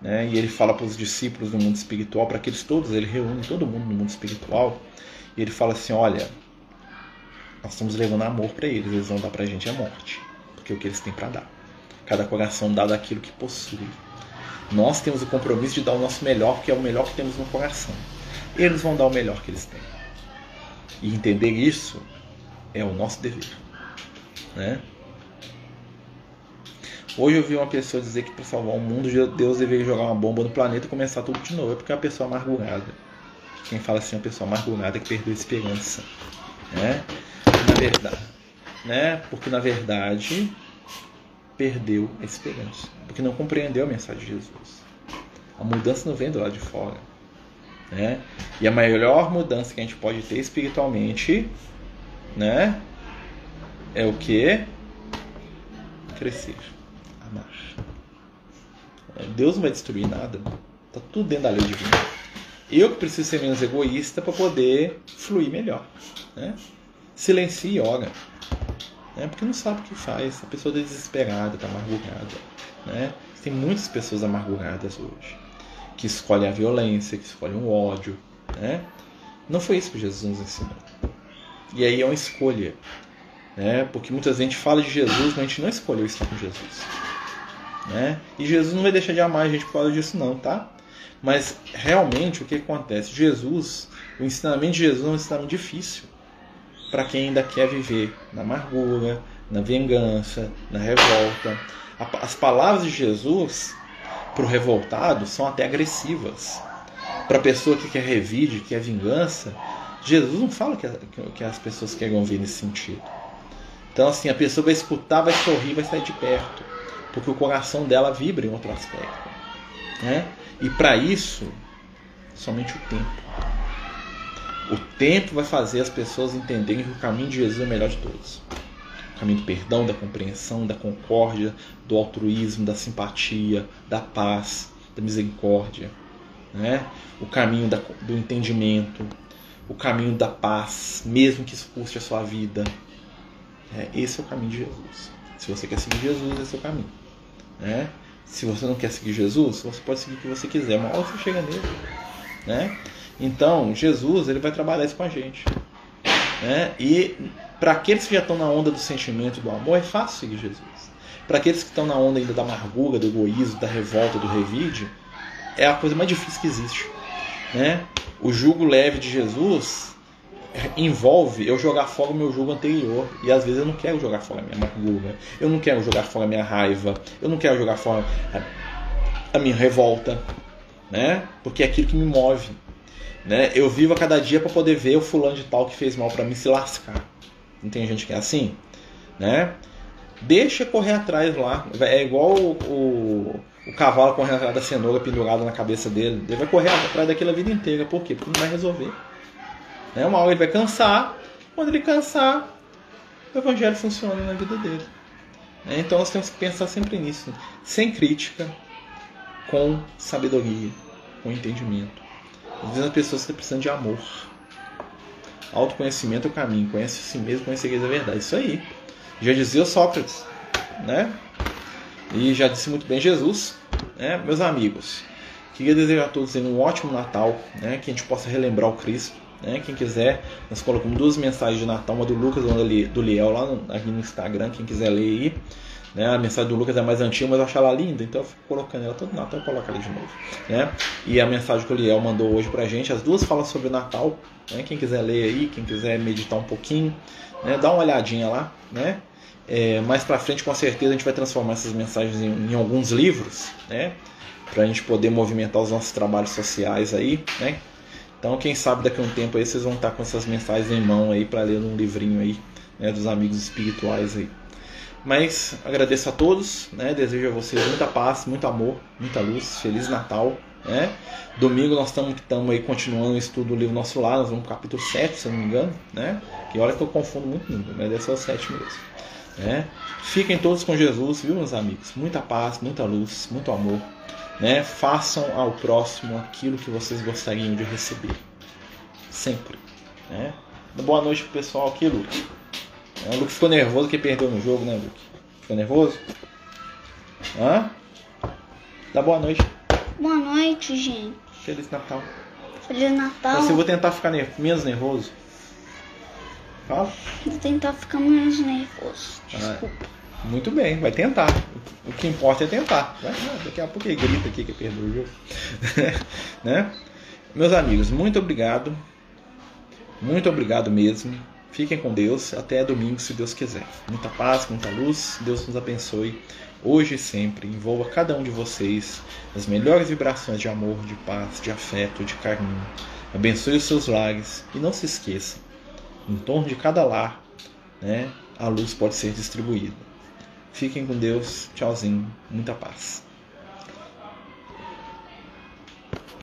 né? e ele fala para os discípulos do mundo espiritual, para aqueles todos, ele reúne todo mundo no mundo espiritual, e ele fala assim: Olha, nós estamos levando amor para eles, eles vão dar para a gente a morte, porque é o que eles têm para dar. Cada coração dá daquilo que possui. Nós temos o compromisso de dar o nosso melhor, porque é o melhor que temos no coração. Eles vão dar o melhor que eles têm. E entender isso é o nosso dever. Né? Hoje eu vi uma pessoa dizer que para salvar o mundo Deus deveria jogar uma bomba no planeta e começar tudo de novo. É porque é uma pessoa amargurada. Quem fala assim é uma pessoa amargurada que perdeu a esperança. Né? Na verdade, né? Porque na verdade perdeu a esperança. Porque não compreendeu a mensagem de Jesus. A mudança não vem do lado de fora. Né? E a melhor mudança que a gente pode ter espiritualmente, né? É o que? Crescer. Amar. Deus não vai destruir nada. Tá tudo dentro da lei divina. Eu que preciso ser menos egoísta para poder fluir melhor. Né? Silencie e ora. Né? Porque não sabe o que faz. A pessoa está desesperada, está amargurada. Né? Tem muitas pessoas amarguradas hoje que escolhem a violência, que escolhem o ódio. Né? Não foi isso que Jesus nos ensinou. E aí é uma escolha. Né? Porque muita gente fala de Jesus, mas a gente não escolheu estar com Jesus. Né? E Jesus não vai deixar de amar a gente por causa disso, não, tá? Mas realmente o que acontece? Jesus, o ensinamento de Jesus é um ensinamento difícil para quem ainda quer viver na amargura, na vingança, na revolta. As palavras de Jesus para o revoltado são até agressivas. Para a pessoa que quer revide, que quer vingança, Jesus não fala que, que as pessoas querem ouvir nesse sentido. Então, assim, a pessoa vai escutar, vai sorrir, vai sair de perto, porque o coração dela vibra em outro aspecto. Né? E para isso, somente o tempo. O tempo vai fazer as pessoas entenderem que o caminho de Jesus é o melhor de todos. O caminho do perdão, da compreensão, da concórdia, do altruísmo, da simpatia, da paz, da misericórdia. Né? O caminho da, do entendimento, o caminho da paz, mesmo que isso custe a sua vida. É, esse é o caminho de Jesus. Se você quer seguir Jesus, esse é o caminho. Né? Se você não quer seguir Jesus, você pode seguir o que você quiser, uma hora você chega nele. Né? Então, Jesus ele vai trabalhar isso com a gente. Né? E para aqueles que já estão na onda do sentimento do amor, é fácil seguir Jesus. Para aqueles que estão na onda ainda da amargura, do egoísmo, da revolta, do revide, é a coisa mais difícil que existe. Né? O jugo leve de Jesus envolve eu jogar fora o meu jogo anterior. E às vezes eu não quero jogar fora a minha amargura, eu não quero jogar fora a minha raiva, eu não quero jogar fora a, minha revolta, né? Porque é aquilo que me move. Né? Eu vivo a cada dia para poder ver o fulano de tal que fez mal para mim se lascar. Não tem gente que é assim? Né? Deixa correr atrás lá. É igual o, o, o cavalo correndo atrás da cenoura pendurada na cabeça dele. Ele vai correr atrás daquilo a vida inteira. Por quê? Porque não vai resolver. Né? Uma hora ele vai cansar. Quando ele cansar, o evangelho funciona na vida dele. Né? Então nós temos que pensar sempre nisso. Sem crítica, com sabedoria, com entendimento. Às vezes as pessoas estão precisando de amor. Autoconhecimento é o caminho. Conhece a si mesmo, conhece a verdade. Isso aí. Já dizia Sócrates, né? E já disse muito bem Jesus, né? Meus amigos, queria desejar a todos um ótimo Natal, né? Que a gente possa relembrar o Cristo, né? Quem quiser, nós colocamos duas mensagens de Natal, uma do Lucas uma do Liel lá no, aqui no Instagram, quem quiser ler aí. Né? A mensagem do Lucas é mais antiga, mas eu acho ela linda, então eu fico colocando ela todo Natal, eu coloco ali de novo. Né? E a mensagem que o Liel mandou hoje pra gente, as duas falam sobre o Natal. Né? Quem quiser ler aí, quem quiser meditar um pouquinho, né? dá uma olhadinha lá. Né? É, mais pra frente, com certeza, a gente vai transformar essas mensagens em, em alguns livros, né? Pra gente poder movimentar os nossos trabalhos sociais aí, né? Então, quem sabe daqui a um tempo aí vocês vão estar com essas mensagens em mão aí para ler num livrinho aí, né, dos amigos espirituais aí. Mas agradeço a todos, né? Desejo a vocês muita paz, muito amor, muita luz, feliz Natal, né? Domingo nós estamos aí continuando o estudo do livro Nosso Lar, nós vamos pro capítulo 7, se eu não me engano, né? Que olha que eu confundo muito mas ser o 7 mesmo. Né? Fiquem todos com Jesus, viu, meus amigos? Muita paz, muita luz, muito amor. Né? Façam ao próximo aquilo que vocês gostariam de receber. Sempre. Né? Boa noite pro pessoal aqui, Luke. O Luke ficou nervoso que perdeu no jogo, né, Luke? Ficou nervoso? Hã? Dá boa noite. Boa noite, gente. Feliz Natal. Feliz Natal. Mas eu vou tentar ficar ner menos nervoso. Fala. Vou tentar ficar menos nervoso. Desculpa. Ah, Muito bem, vai tentar. O que importa é tentar. Vai, daqui a pouco ele grita aqui que perdeu o jogo. né? Meus amigos, muito obrigado. Muito obrigado mesmo. Fiquem com Deus. Até domingo, se Deus quiser. Muita paz, muita luz. Deus nos abençoe hoje e sempre. Envolva cada um de vocês as melhores vibrações de amor, de paz, de afeto, de carinho. Abençoe os seus lares e não se esqueça: em torno de cada lar, né, a luz pode ser distribuída. Fiquem com Deus. Tchauzinho. Muita paz.